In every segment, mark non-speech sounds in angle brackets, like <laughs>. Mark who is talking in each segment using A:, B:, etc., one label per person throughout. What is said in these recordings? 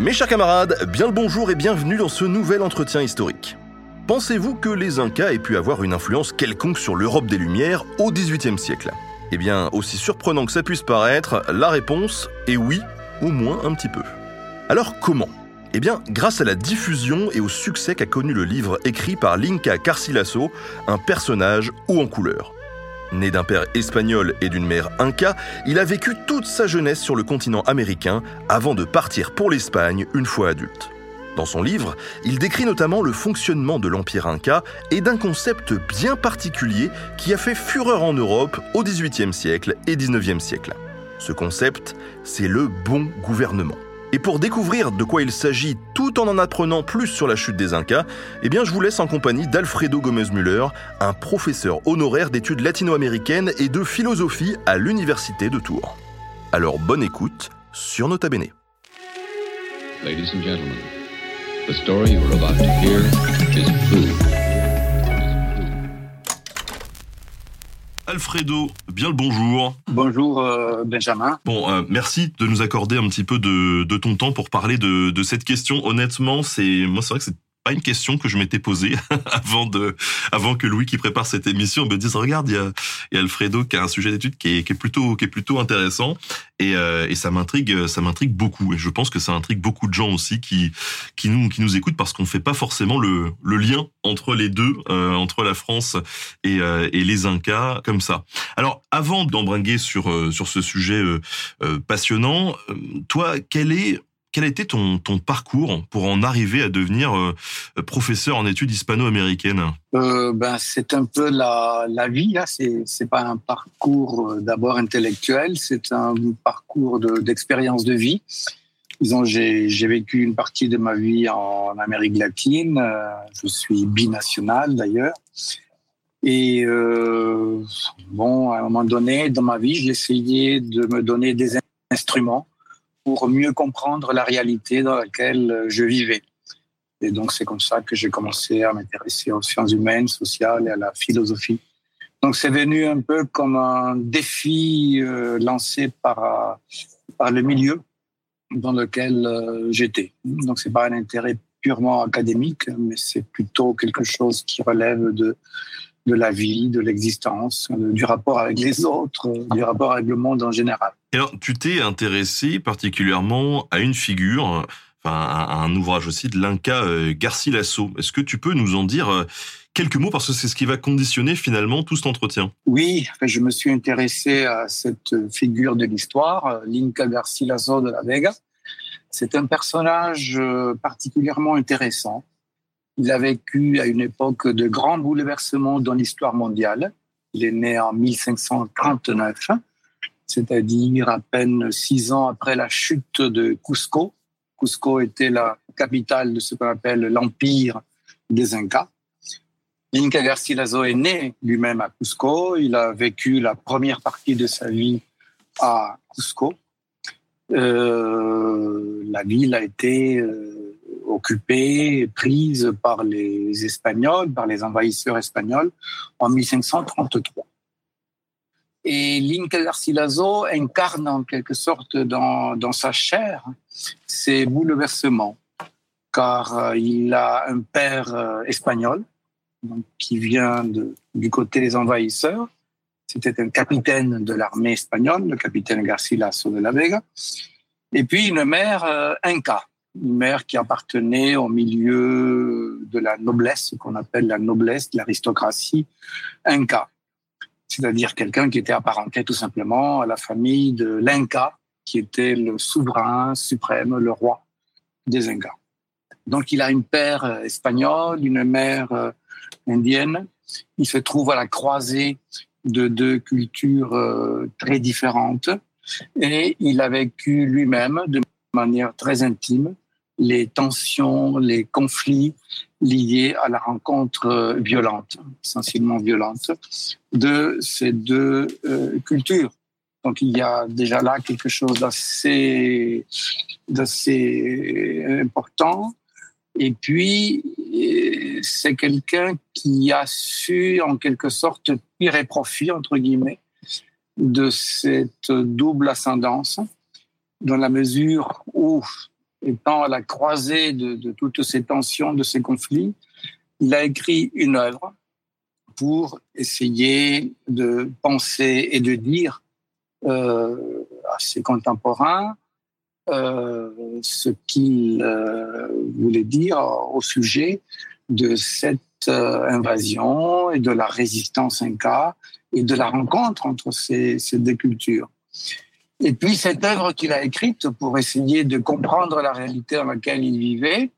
A: Mes chers camarades, bien le bonjour et bienvenue dans ce nouvel entretien historique. Pensez-vous que les Incas aient pu avoir une influence quelconque sur l'Europe des Lumières au XVIIIe siècle? Eh bien, aussi surprenant que ça puisse paraître, la réponse est oui, au moins un petit peu. Alors comment? Eh bien, grâce à la diffusion et au succès qu'a connu le livre écrit par l'Inca Carcilasso, un personnage haut en couleur. Né d'un père espagnol et d'une mère inca, il a vécu toute sa jeunesse sur le continent américain avant de partir pour l'Espagne une fois adulte. Dans son livre, il décrit notamment le fonctionnement de l'Empire inca et d'un concept bien particulier qui a fait fureur en Europe au XVIIIe siècle et XIXe siècle. Ce concept, c'est le bon gouvernement. Et pour découvrir de quoi il s'agit tout en en apprenant plus sur la chute des Incas, eh bien je vous laisse en compagnie d'Alfredo Gomez-Müller, un professeur honoraire d'études latino-américaines et de philosophie à l'Université de Tours. Alors bonne écoute sur Nota Bene. Alfredo, bien le bonjour.
B: Bonjour euh, Benjamin.
A: Bon, euh, merci de nous accorder un petit peu de, de ton temps pour parler de, de cette question. Honnêtement, c'est moi c'est vrai que c'est pas une question que je m'étais posée <laughs> avant de avant que Louis qui prépare cette émission me dise regarde il y a, il y a Alfredo qui a un sujet d'étude qui est, qui est plutôt qui est plutôt intéressant et, euh, et ça m'intrigue ça m'intrigue beaucoup et je pense que ça intrigue beaucoup de gens aussi qui qui nous qui nous écoutent parce qu'on fait pas forcément le le lien entre les deux euh, entre la France et euh, et les Incas comme ça. Alors avant d'embringuer sur euh, sur ce sujet euh, euh, passionnant, toi quel est quel a été ton, parcours pour en arriver à devenir euh, professeur en études hispano-américaines?
B: Euh, ben, c'est un peu la, vie. Là. C'est, c'est pas un parcours euh, d'abord intellectuel, c'est un parcours de, d'expérience de vie. Disons, j'ai, vécu une partie de ma vie en Amérique latine. Je suis binational d'ailleurs. Et bon, à un moment donné, dans ma vie, j'ai essayé de me donner des instruments pour mieux comprendre la réalité dans laquelle euh, je vivais. Et donc, c'est comme ça que j'ai commencé à m'intéresser aux sciences humaines, sociales et à la philosophie. Donc, c'est venu un peu comme un défi euh, lancé par, euh, par le milieu dans lequel j'étais. Donc, c'est pas un intérêt purement académique, mais c'est plutôt quelque chose qui relève de, de la vie, de l'existence, euh, du rapport avec les autres, euh, du rapport avec le monde en général.
A: Et alors, tu t'es intéressé particulièrement à une figure, euh, enfin à un ouvrage aussi de l'Inca euh, Garcilaso. Est-ce que tu peux nous en dire quelques mots parce que c'est ce qui va conditionner finalement tout cet entretien?
B: Oui, je me suis intéressé à cette figure de l'histoire, l'Inca Garcilaso de la Vega. C'est un personnage particulièrement intéressant. Il a vécu à une époque de grands bouleversements dans l'histoire mondiale. Il est né en 1539, c'est-à-dire à peine six ans après la chute de Cusco. Cusco était la capitale de ce qu'on appelle l'empire des Incas. L'Inca Garcilaso est né lui-même à Cusco. Il a vécu la première partie de sa vie à Cusco. Euh, la ville a été euh, occupée, prise par les Espagnols, par les envahisseurs espagnols en 1533. Et l'Inca Garcilaso incarne en quelque sorte dans, sa chair ces bouleversements, car euh, il a un père euh, espagnol qui vient du côté des envahisseurs. C'était un capitaine de l'armée espagnole, le capitaine Garcilaso de la Vega. Et puis une mère euh, inca, une mère qui appartenait au milieu de la noblesse, qu'on appelle la noblesse, l'aristocratie inca. C'est-à-dire quelqu'un qui était apparenté tout simplement à la famille de l'Inca, qui était le souverain suprême, le roi des Incas. Donc il a une père euh, espagnole, une mère euh, indienne. Il se trouve à la croisée de deux cultures très différentes. Et il a vécu lui-même de manière très intime les tensions, les conflits liés à la rencontre violente, essentiellement violente, de ces deux cultures. Donc il y a déjà là quelque chose d'assez, d'assez important. Et puis, c'est quelqu'un qui a su, en quelque sorte, tirer profit, entre guillemets, de cette double ascendance, dans la mesure où, étant à la croisée de, toutes ces tensions, de ces conflits, il a écrit une œuvre pour essayer de penser et de dire euh, à ses contemporains euh, ce qu'il euh, voulait dire au sujet de cette invasion et de la résistance inca et de la rencontre entre ces deux cultures. Et puis cette œuvre qu'il a écrite pour essayer de comprendre la réalité dans laquelle il vivait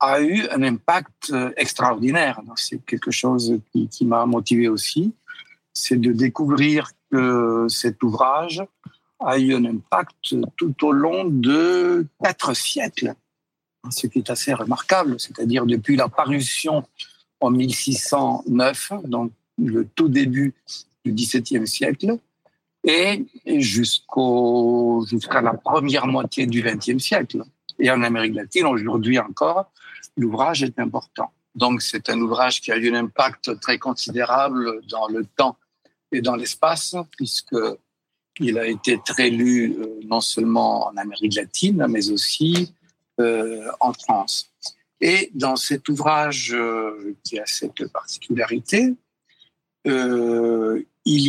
B: a eu un impact extraordinaire. C'est quelque chose qui, m'a motivé aussi, c'est de découvrir cet ouvrage a eu un impact tout au long de quatre siècles, ce qui est assez remarquable, c'est-à-dire depuis la parution en 1609, donc le tout début du XVIIe siècle, et jusqu'au, jusqu'à la première moitié du XXe siècle. Et en Amérique latine, aujourd'hui encore, l'ouvrage est important. Donc c'est un ouvrage qui a eu un impact très considérable dans le temps et dans l'espace, puisque il a été très lu euh, non seulement en Amérique latine, mais aussi euh, en France. Et dans cet ouvrage euh, qui a cette particularité, il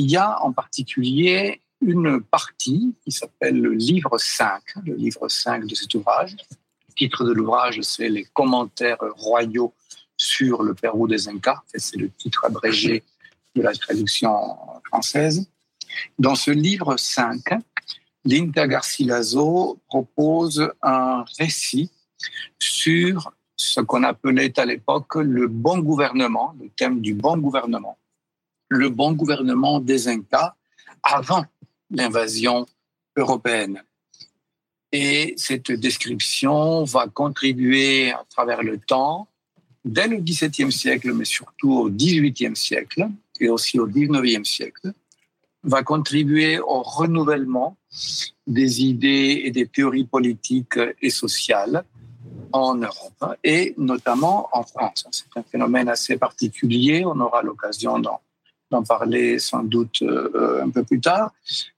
B: y a en particulier une partie qui s'appelle le livre 5, le livre 5 de cet ouvrage. Le titre de l'ouvrage, c'est Les commentaires royaux sur le Pérou des Incas. C'est le titre abrégé de la traduction française. Dans ce livre 5, Linda Garcilaso propose un récit sur ce qu'on appelait à l'époque le bon gouvernement, le thème du bon gouvernement, le bon gouvernement des Incas avant l'invasion européenne. Et cette description va contribuer à travers le temps, dès le XVIIe siècle, mais surtout au XVIIIe siècle, et aussi au 19e siècle, va contribuer au renouvellement des idées et des théories politiques et sociales en Europe et notamment en France. C'est un phénomène assez particulier, on aura l'occasion d'en parler sans doute euh, un peu plus tard,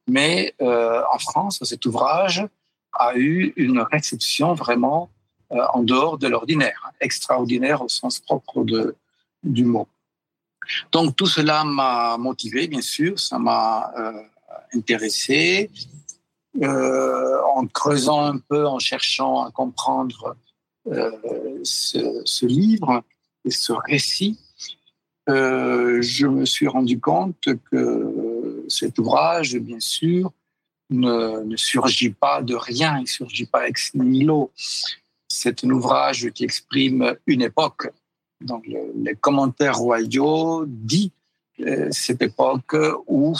B: mais euh, en France, cet ouvrage a eu une réception vraiment euh, en dehors de l'ordinaire, extraordinaire au sens propre de, du mot. Donc tout cela m'a motivé, bien sûr, ça m'a intéressé. En creusant un peu, en cherchant à comprendre ce, livre et ce récit, je me suis rendu compte que cet ouvrage, bien sûr, ne, surgit pas de rien, il ne surgit pas ex nihilo. C'est un ouvrage qui exprime une époque, donc les commentaires royaux dit euh, cette époque où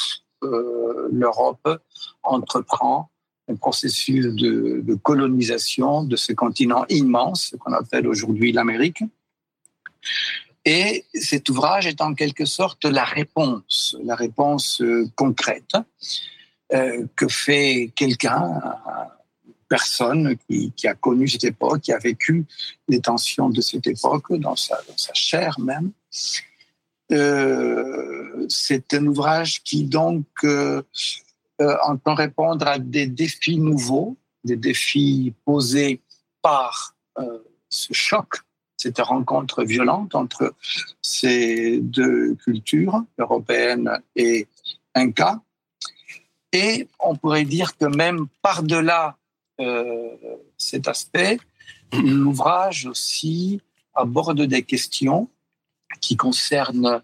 B: euh, l'Europe entreprend un processus de, colonisation de ce continent immense qu'on appelle aujourd'hui l'Amérique. Et cet ouvrage est en quelque sorte la réponse, la réponse euh, concrète euh, que fait quelqu'un, personne qui, a connu cette époque, qui a vécu les tensions de cette époque dans sa, chair même. Euh, c'est un ouvrage qui donc entend répondre à des défis nouveaux, des défis posés par ce choc, cette rencontre violente entre ces deux cultures, européennes et inca. Et on pourrait dire que même par-delà euh, cet aspect. L'ouvrage aussi aborde des questions qui concernent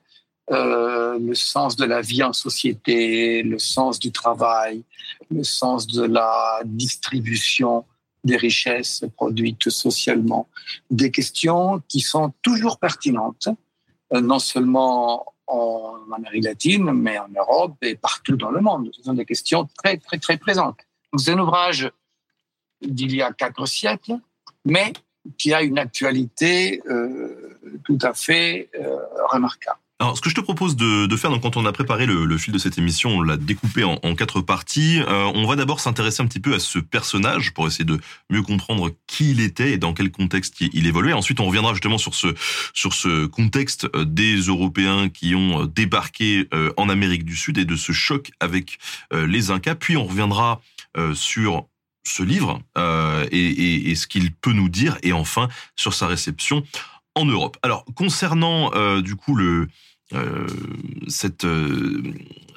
B: euh, le sens de la vie en société, le sens du travail, le sens de la distribution des richesses produites socialement. Des questions qui sont toujours pertinentes, euh, non seulement en Amérique latine, mais en Europe et partout dans le monde. Ce sont des questions très, très, très présentes. C'est un ouvrage d'il y a quatre siècles, mais qui a une actualité euh, tout à fait euh, remarquable.
A: Alors, ce que je te propose de, faire, donc, quand on a préparé le, fil de cette émission, on l'a découpé en, quatre parties. Euh, on va d'abord s'intéresser un petit peu à ce personnage pour essayer de mieux comprendre qui il était et dans quel contexte il évoluait. Ensuite, on reviendra justement sur ce sur ce contexte euh, des Européens qui ont euh, débarqué en Amérique du Sud et de ce choc avec les Incas. Puis on reviendra sur ce livre et, et ce qu'il peut nous dire, et enfin sur sa réception en Europe. Alors concernant du coup le euh, euh,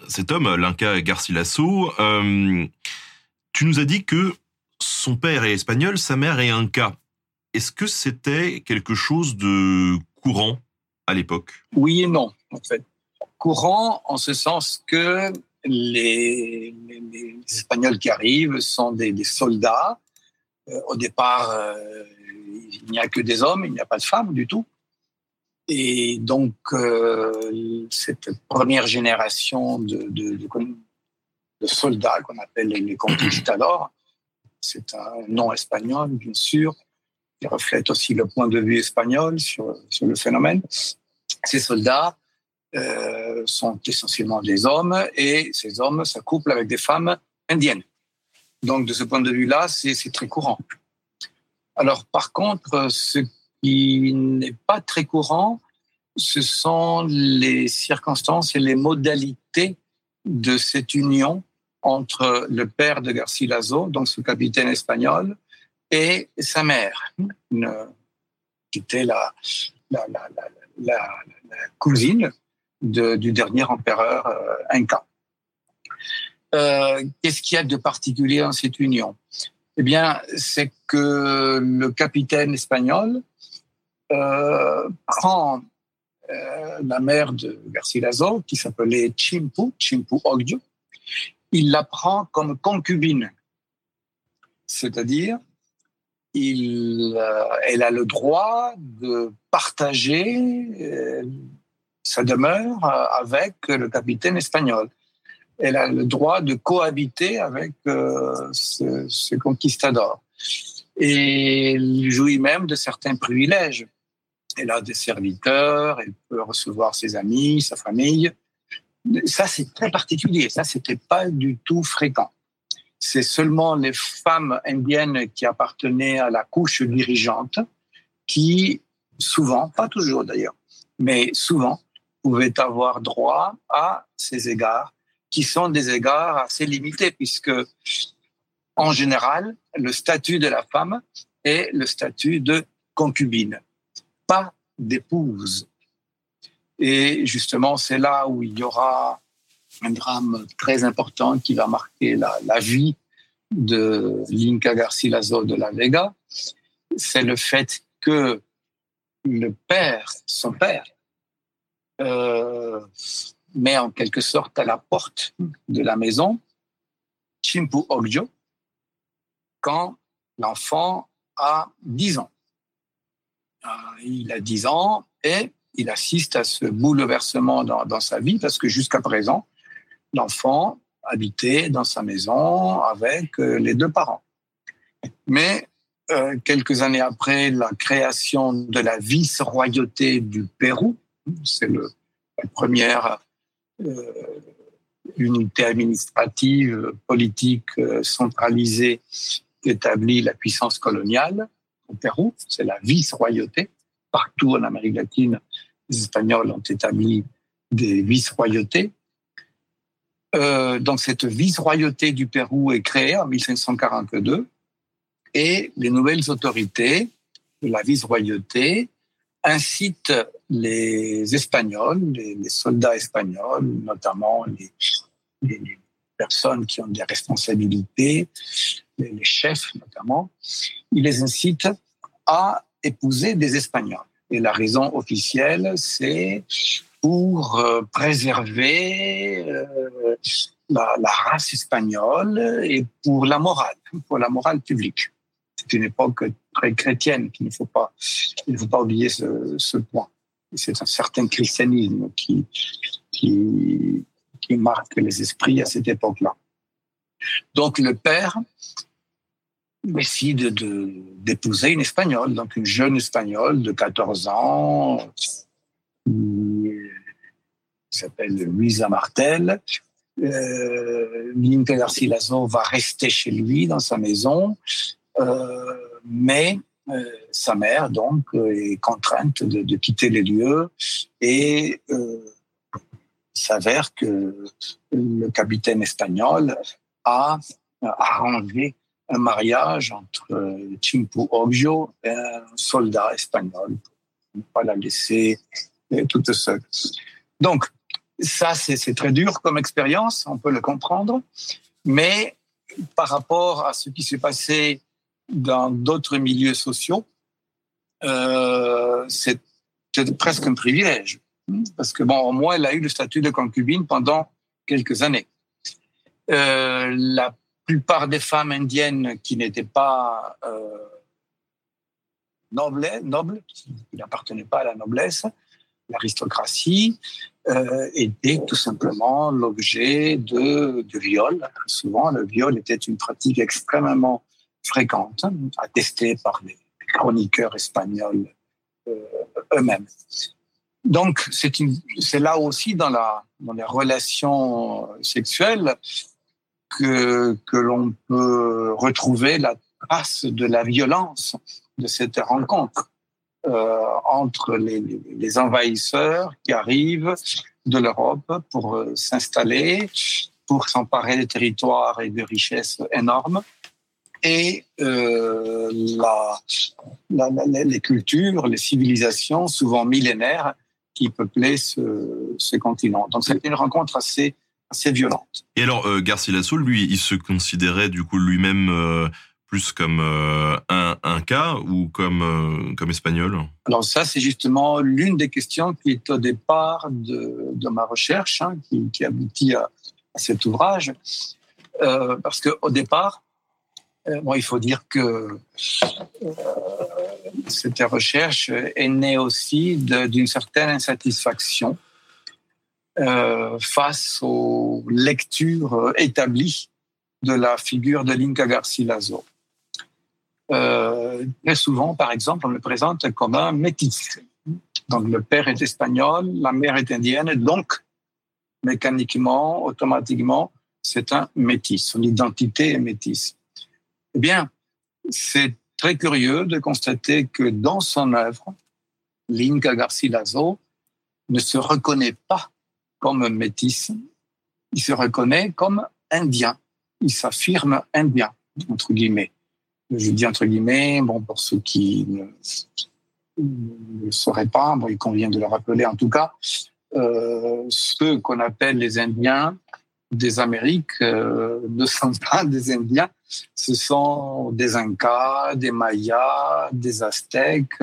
A: cet homme, l'Inca Garcilaso, euh, tu nous as dit que son père est espagnol, sa mère est Inca. Est-ce que c'était quelque chose de courant à l'époque?
B: Oui et non, en fait. Courant en ce sens que les, Espagnols qui arrivent sont des, soldats. au départ, il n'y a que des hommes, il n'y a pas de femmes du tout. Et donc, euh, cette première génération de, soldats qu'on appelle les conquistadors, c'est un nom espagnol, bien sûr, qui reflète aussi le point de vue espagnol sur, sur le phénomène. Ces soldats euh, sont essentiellement des hommes et ces hommes s'accouplent avec des femmes indiennes. Donc, de ce point de vue-là, c'est très courant. Alors, par contre, ce qui n'est pas très courant, ce sont les circonstances et les modalités de cette union entre le père de Garcilaso, donc ce capitaine espagnol, et sa mère, qui était la, cousine du dernier empereur euh, inca. Euh, qu'est-ce qu'il y a de particulier dans cette union? Eh bien, c'est que le capitaine espagnol prend euh, la mère de Garcilaso, qui s'appelait Chimpu, Chimpu Ogdio, il la prend comme concubine. C'est-à-dire, euh, elle a le droit de partager euh, sa demeure avec le capitaine espagnol. Elle a le droit de cohabiter avec ce, ce conquistador. Et il jouit même de certains privilèges elle a des serviteurs, elle peut recevoir ses amis, sa famille. Ça, c'est très particulier. Ça, c'était pas du tout fréquent. C'est seulement les femmes indiennes qui appartenaient à la couche dirigeante qui, souvent, pas toujours d'ailleurs, mais souvent, pouvaient avoir droit à ces égards qui sont des égards assez limités puisque, en général, le statut de la femme est le statut de concubine pas d'épouse. Et justement, c'est là où il y aura un drame très important qui va marquer la, vie de l'Inca Garcilaso de la Vega. C'est le fait que le père, son père, euh, met en quelque sorte à la porte de la maison Chimpu Ogjo quand l'enfant a 10 ans. Euh, il a 10 ans et il assiste à ce bouleversement dans, sa vie parce que jusqu'à présent, l'enfant habitait dans sa maison avec euh, les deux parents. Mais euh, quelques années après la création de la vice-royauté du Pérou, c'est la première unité administrative, politique centralisée établit la puissance coloniale, au Pérou, c'est la vice-royauté. Partout en Amérique latine, les Espagnols ont établi des vice-royautés. Euh, donc cette vice-royauté du Pérou est créée en 1542 et les nouvelles autorités de la vice-royauté incitent les Espagnols, les, soldats espagnols, notamment les, les, personnes qui ont des responsabilités, les chefs notamment, il les incite à épouser des Espagnols. Et la raison officielle, c'est pour euh, préserver euh, la, race espagnole et pour la morale, pour la morale publique. C'est une époque très chrétienne qu'il ne faut pas, il ne faut pas oublier ce, point. C'est un certain christianisme qui, qui marque les esprits à cette époque-là. Donc le père décide d'épouser une Espagnole, donc une jeune Espagnole de 14 ans, qui s'appelle Luisa Martel. Euh, Linka Garcilaso va rester chez lui dans sa maison, euh, mais euh, sa mère donc est contrainte de, de, quitter les lieux et euh, s'avère que le capitaine espagnol a arrangé un mariage entre Chimpu Oggio et un soldat espagnol pour ne pas la laisser toute seule. Donc, ça, c'est très dur comme expérience, on peut le comprendre, mais par rapport à ce qui s'est passé dans d'autres milieux sociaux, euh, c'est presque un privilège. Parce que, bon, au moins, elle a eu le statut de concubine pendant quelques années. Euh, la plupart des femmes indiennes qui n'étaient pas euh, nobles, nobles, qui n'appartenaient pas à la noblesse, l'aristocratie, euh, était tout simplement l'objet de, de viol. Souvent, le viol était une pratique extrêmement fréquente, attestée par les chroniqueurs espagnols euh, eux-mêmes. Donc, c'est là aussi dans, les relations sexuelles que, l'on peut retrouver la trace de la violence de cette rencontre euh, entre les, envahisseurs qui arrivent de l'Europe pour euh, s'installer, pour s'emparer des territoires et de richesses énormes, et euh, les cultures, les civilisations, souvent millénaires, qui peuplaient ce, ce continent. Donc c'était une rencontre assez assez violente.
A: Et alors, euh, Garcilaso, lui, il se considérait du coup lui-même euh, plus comme euh, un, un, cas ou comme, euh, comme espagnol?
B: Alors ça, c'est justement l'une des questions qui est au départ de, de ma recherche, hein, qui, qui, aboutit à, à cet ouvrage. Parce qu'au départ, euh, bon, il faut dire que cette recherche est née aussi d'une certaine insatisfaction euh, face aux lectures établies de la figure de l'Inca Garcilaso. Euh, très souvent, par exemple, on le présente comme un métis. Donc le père est espagnol, la mère est indienne, donc mécaniquement, automatiquement, c'est un métis. Son identité est métisse. Eh bien, c'est très curieux de constater que dans son œuvre, l'Inca Garcilaso ne se reconnaît pas comme métis, il se reconnaît comme indien. Il s'affirme indien, entre guillemets. Je dis entre guillemets, bon, pour ceux qui ne, le sauraient pas, bon, il convient de le rappeler en tout cas, euh, ceux qu'on appelle les Indiens des Amériques euh, ne sont pas des Indiens, ce sont des Incas, des Mayas, des Aztèques,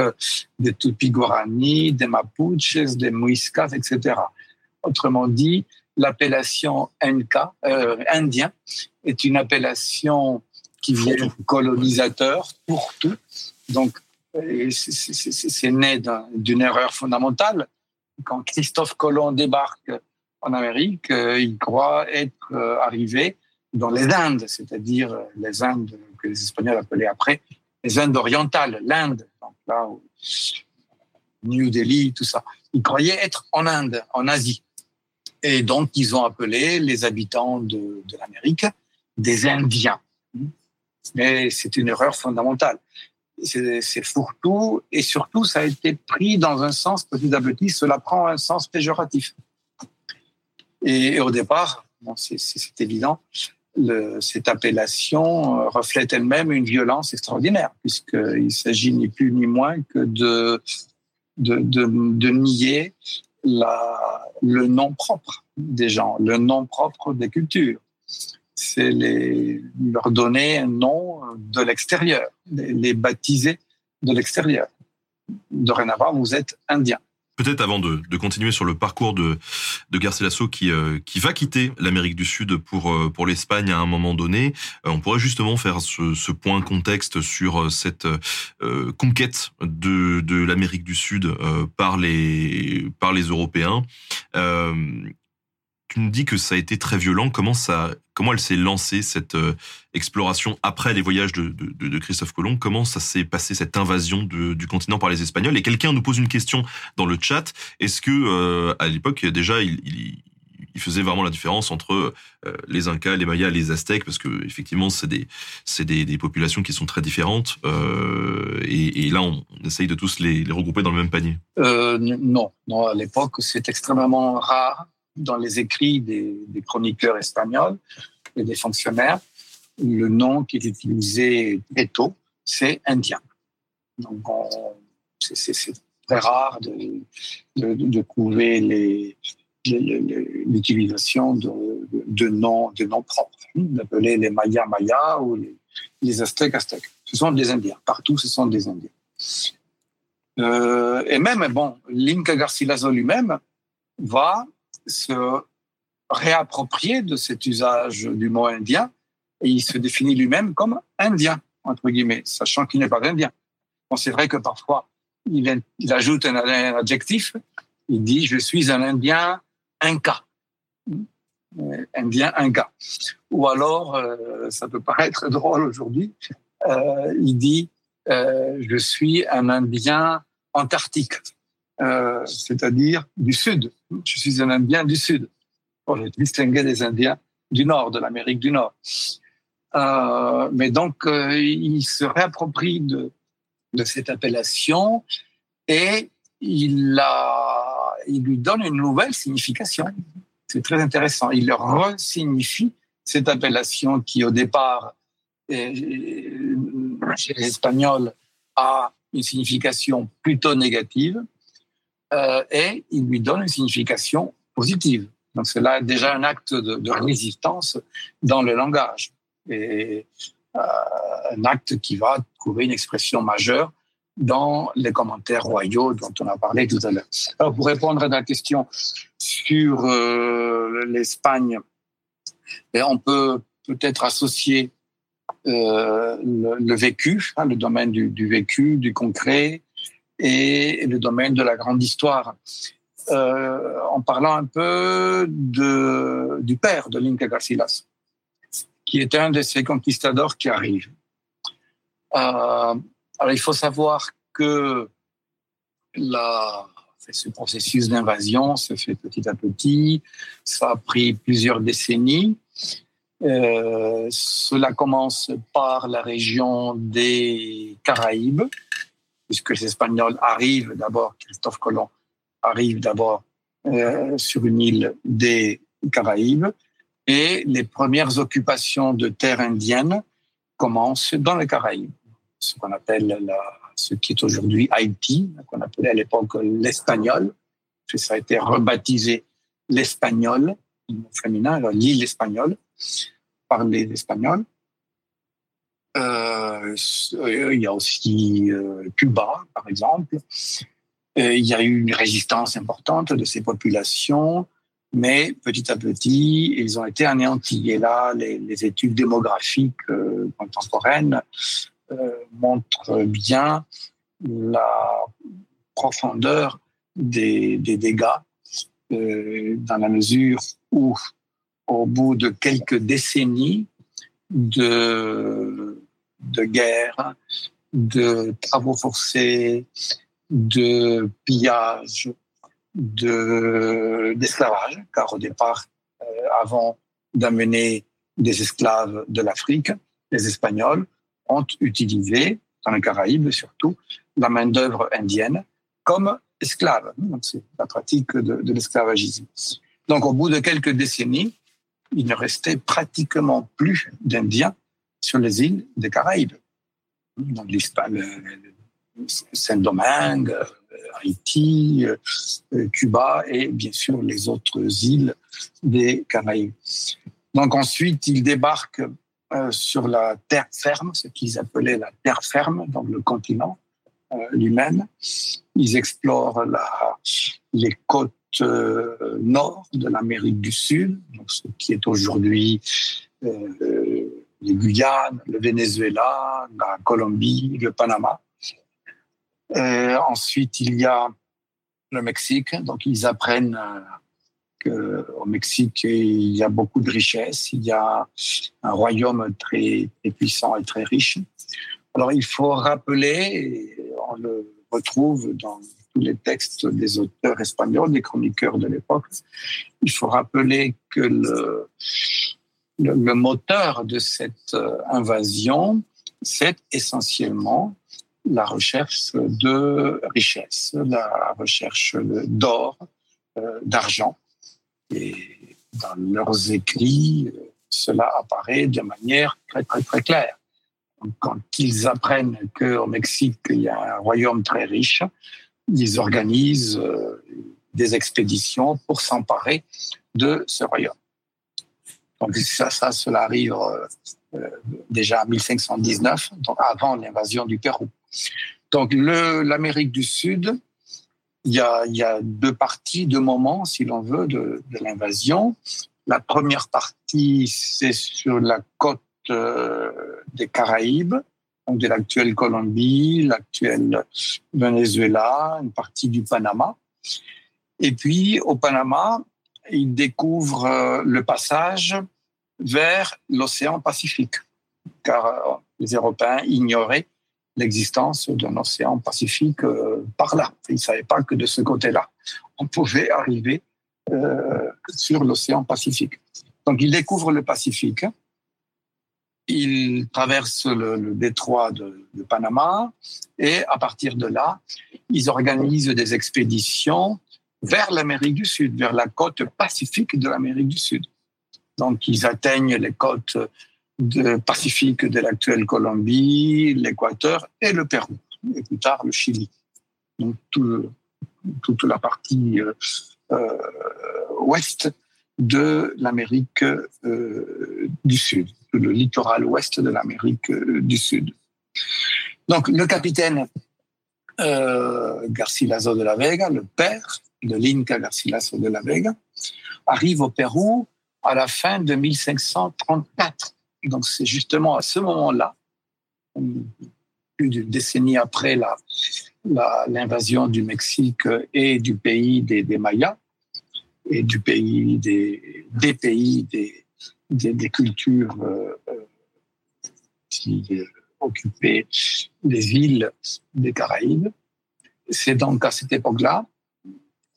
B: des Tupi-Guarani, des Mapuches, des Muiscas, etc. Autrement dit, l'appellation Inca, euh, indien, est une appellation qui vient du colonisateur pour tout. Donc, c'est né d'une erreur fondamentale. Quand Christophe Colomb débarque en Amérique, euh, il croit être euh, arrivé dans les Indes, c'est-à-dire les Indes que les Espagnols appelaient après les Indes orientales, l'Inde, New Delhi, tout ça. Il croyait être en Inde, en Asie. Et donc, ils ont appelé les habitants de, de l'Amérique des Indiens. Mais c'est une erreur fondamentale. C'est fourre-tout et surtout, ça a été pris dans un sens, petit à petit, cela prend un sens péjoratif. Et, au départ, c'est évident, cette appellation reflète elle-même une violence extraordinaire, puisqu'il s'agit ni plus ni moins que de, de, nier le nom propre des gens, le nom propre des cultures. C'est leur donner un nom de l'extérieur, les, les baptiser de l'extérieur. Dorénavant, vous êtes indien.
A: Peut-être avant de, de, continuer sur le parcours de, de Garcilaso qui, euh, qui va quitter l'Amérique du Sud pour, euh, pour l'Espagne à un moment donné, euh, on pourrait justement faire ce, ce point contexte sur cette conquête de, de l'Amérique du Sud par, les, par les Européens tu nous dis que ça a été très violent. Comment ça, comment elle s'est lancée cette euh, exploration après les voyages de, Christophe Colomb? Comment ça s'est passé cette invasion du continent par les Espagnols? Et quelqu'un nous pose une question dans le chat. Est-ce que euh, à l'époque déjà il, faisait vraiment la différence entre euh, les Incas, les Mayas, les Aztèques? Parce que effectivement c'est des populations qui sont très différentes. Et, là on, essaye de tous les, les, regrouper dans le même panier.
B: non, non à l'époque c'est extrêmement rare dans les écrits des, chroniqueurs espagnols et des fonctionnaires, le nom qui est utilisé très tôt, c'est indien. Donc, c'est très rare de, trouver l'utilisation de, noms, de noms propres, d'appeler les Mayas Mayas ou les, les Aztèques Aztèques. Ce sont des Indiens. Partout, ce sont des Indiens. Euh, et même, bon, l'Inca Garcilaso lui-même va se réapproprier de cet usage du mot indien et il se définit lui-même comme indien, entre guillemets, sachant qu'il n'est pas indien. Bon, c'est vrai que parfois, il, ajoute un, adjectif, il dit « je suis un indien inca euh, ». Indien inca. Ou alors, euh, ça peut paraître <laughs> drôle aujourd'hui, euh, il dit je suis un indien antarctique. C'est-à-dire du Sud. Je suis un Indien du Sud, pour distinguer des Indiens du Nord, de l'Amérique du Nord. Euh, mais donc, euh, il se réapproprie de, cette appellation et il, lui donne une nouvelle signification. C'est très intéressant. Il re-signifie cette appellation qui, au départ, chez les Espagnols, a une signification plutôt négative euh, et il lui donne une signification positive. Donc c'est là déjà un acte de, résistance dans le langage et euh, un acte qui va trouver une expression majeure dans les commentaires royaux dont on a parlé tout à l'heure. Alors pour répondre à la question sur euh, l'Espagne, on peut peut-être associer le, vécu, hein, le domaine du, vécu, du concret, et le domaine de la grande histoire. Euh, en parlant un peu du père de l'Inca Garcilas, qui est un de ces conquistadors qui arrivent. Euh, alors il faut savoir que ce processus d'invasion se fait petit à petit, ça a pris plusieurs décennies. Euh, cela commence par la région des Caraïbes, puisque les Espagnols arrivent d'abord, Christophe Colomb arrive d'abord euh, sur une île des Caraïbes, et les premières occupations de terres indiennes commencent dans les Caraïbes, ce qu'on appelle la, ce qui est aujourd'hui Haïti, qu'on appelait à l'époque l'Espagnol, ça a été rebaptisé l'Espagnol, féminin, l'île espagnole, par les Espagnols. Euh, il y a aussi euh, Cuba, par exemple. Euh, il y a eu une résistance importante de ces populations, mais petit à petit, ils ont été anéantis. Et là, les, études démographiques euh, contemporaines euh, montrent bien la profondeur des dégâts, dans la mesure où, au bout de quelques décennies de de guerre, de travaux forcés, de pillage, de d'esclavage, car au départ, euh, avant d'amener des esclaves de l'Afrique, les Espagnols ont utilisé, dans les Caraïbes surtout, la main-d'œuvre indienne comme esclave. C'est la pratique de, de l'esclavagisme. Donc, au bout de quelques décennies, il ne restait pratiquement plus d'Indiens sur les îles des Caraïbes, dans Saint-Domingue, euh, Haïti, euh, Cuba et bien sûr les autres îles des Caraïbes. Donc ensuite, ils débarquent euh, sur la terre ferme, ce qu'ils appelaient la terre ferme, donc le continent lui-même. Ils explorent la, les côtes nord de l'Amérique du Sud, donc ce qui est aujourd'hui les Guyanes, le Venezuela, la Colombie, le Panama. ensuite, il y a le Mexique, donc ils apprennent au Mexique, il y a beaucoup de richesses, il y a un royaume très, puissant et très riche. Alors il faut rappeler, on le retrouve dans les textes des auteurs espagnols, des chroniqueurs de l'époque, il faut rappeler que le, moteur de cette euh, invasion, c'est essentiellement la recherche de richesses, la recherche d'or, euh, d'argent. Et dans leurs écrits, cela apparaît de manière très, très, très claire. Quand ils apprennent qu'au Mexique, il y a un royaume très riche, ils organisent euh, des expéditions pour s'emparer de ce royaume. Donc ça, ça cela arrive euh, euh, déjà en 1519, donc avant l'invasion du Pérou. Donc l'Amérique du Sud il y a, deux parties, deux moments, si l'on veut, de, l'invasion. La première partie, c'est sur la côte des Caraïbes, donc de l'actuelle Colombie, l'actuel Venezuela, une partie du Panama. Et puis, au Panama, ils découvrent euh, le passage vers l'océan Pacifique, car euh, les Européens ignoraient l'existence d'un océan Pacifique euh, par là. Ils ne savaient pas que de ce côté-là, on pouvait arriver sur l'océan Pacifique. Donc ils découvrent le Pacifique, ils traversent le, détroit de, Panama et à partir de là, ils organisent des expéditions vers l'Amérique du Sud, vers la côte pacifique de l'Amérique du Sud. Donc ils atteignent les côtes de Pacifique de l'actuelle Colombie, l'Équateur et le Pérou, et plus tard le Chili. Donc toute la partie euh, euh, ouest de l'Amérique euh, du Sud, le littoral ouest de l'Amérique du Sud. Donc le capitaine Garcilaso de la Vega, le père de l'Inca Garcilaso de la Vega, arrive au Pérou à la fin de 1534 donc c'est justement à ce moment-là, plus d'une décennie après l'invasion du Mexique et du pays des, Mayas, et du pays des pays des, des, cultures euh, qui occupaient les îles des Caraïbes. C'est donc à cette époque-là,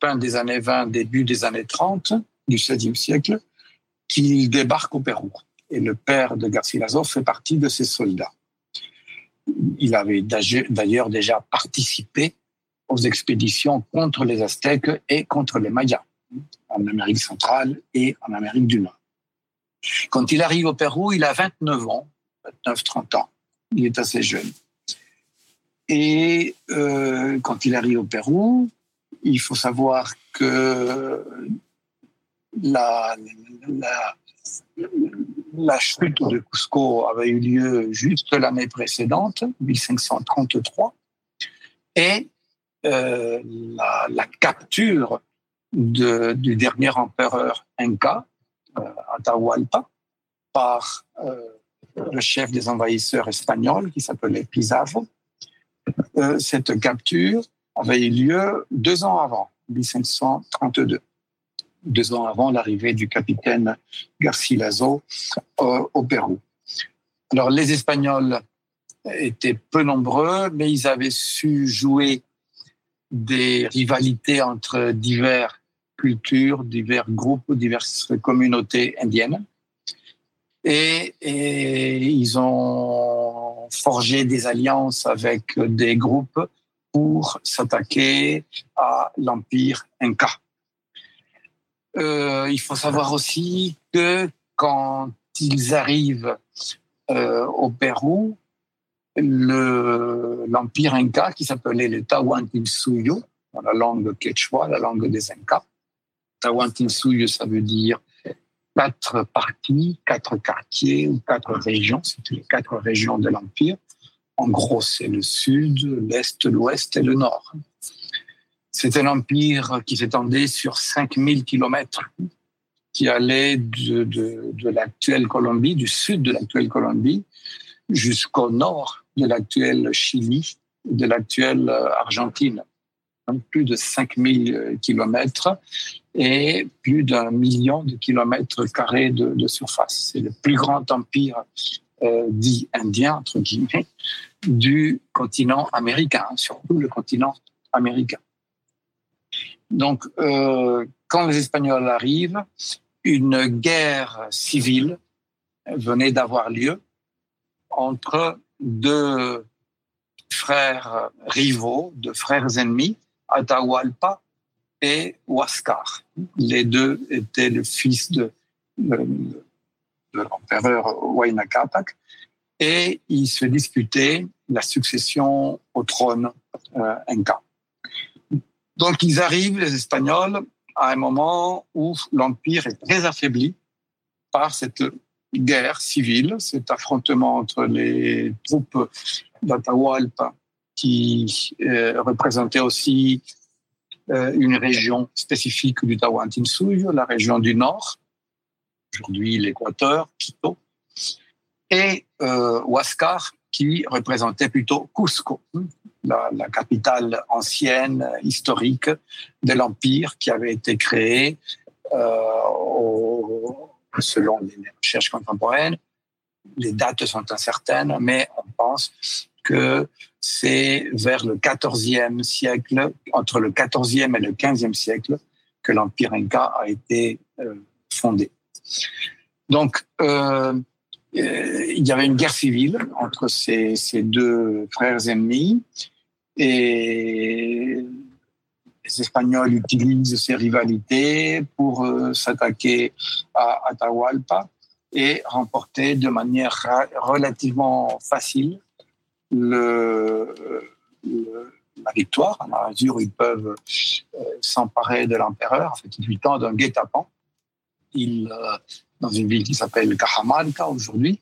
B: fin des années 20, début des années 30 du XVIe siècle, qu'il débarque au Pérou et le père de Garcilaso fait partie de ces soldats. Il avait d'ailleurs déjà participé aux expéditions contre les Aztèques et contre les Mayas en Amérique centrale et en Amérique du Nord. Quand il arrive au Pérou, il a 29 ans, 29-30 ans. Il est assez jeune. Et euh, quand il arrive au Pérou, il faut savoir que la, la, la chute de Cusco avait eu lieu juste l'année précédente, 1533, et euh, la, capture du dernier empereur Inca, euh, Atahualpa, par euh, le chef des envahisseurs espagnols qui s'appelait Pizarro. cette capture avait eu lieu deux ans avant, 1532 deux ans avant l'arrivée du capitaine Garcilaso euh, au Pérou. Alors les Espagnols étaient peu nombreux, mais ils avaient su jouer des rivalités entre diverses cultures, divers groupes, diverses communautés indiennes. Et, ils ont forgé des alliances avec des groupes pour s'attaquer à l'empire inca. Euh, il faut savoir aussi que quand ils arrivent euh, au Pérou, l'empire inca qui s'appelait le Tahuantinsuyo, dans la langue quechua, la langue des Incas. Tahuantinsuyo, ça veut dire quatre parties, quatre quartiers ou quatre régions, c'était les quatre régions de l'empire. En gros, c'est le sud, l'est, l'ouest et le nord. C'est un empire qui s'étendait sur 5000 kilomètres, qui allait de, de, de l'actuelle Colombie, du sud de l'actuelle Colombie, jusqu'au nord de l'actuelle Chili, de l'actuelle Argentine. Plus de 5000 kilomètres et plus d'un million de kilomètres carrés de, surface. C'est le plus grand empire euh, dit indien, entre guillemets, du continent américain, surtout le continent américain. Donc, euh, quand les Espagnols arrivent, une guerre civile venait d'avoir lieu entre deux frères rivaux, deux frères ennemis, Atahualpa et Huascar. Les deux étaient le fils de, l'empereur Huayna Capac et ils se disputaient la succession au trône euh, inca. Donc ils arrivent, les Espagnols, à un moment où l'Empire est très affaibli par cette guerre civile, cet affrontement entre les troupes d'Atahualpa qui euh, représentait aussi euh, une région spécifique du Tahuantinsuyo, la région du Nord, aujourd'hui l'Équateur, Quito, et euh, Huascar, qui représentait plutôt Cusco, la, la capitale ancienne, historique de l'Empire qui avait été créée euh, selon les recherches contemporaines. Les dates sont incertaines, mais on pense que c'est vers le XIVe siècle, entre le XIVe et le XVe siècle, que l'Empire Inca a été euh, fondé. Donc, euh, euh, il y avait une guerre civile entre ces, deux frères ennemis et les Espagnols utilisent ces rivalités pour s'attaquer à Atahualpa et remporter de manière relativement facile le, la victoire, à la mesure où ils peuvent euh, s'emparer de l'empereur, en fait, il temps d'un guet-apens. Il, euh, dans une ville qui s'appelle Cajamarca aujourd'hui,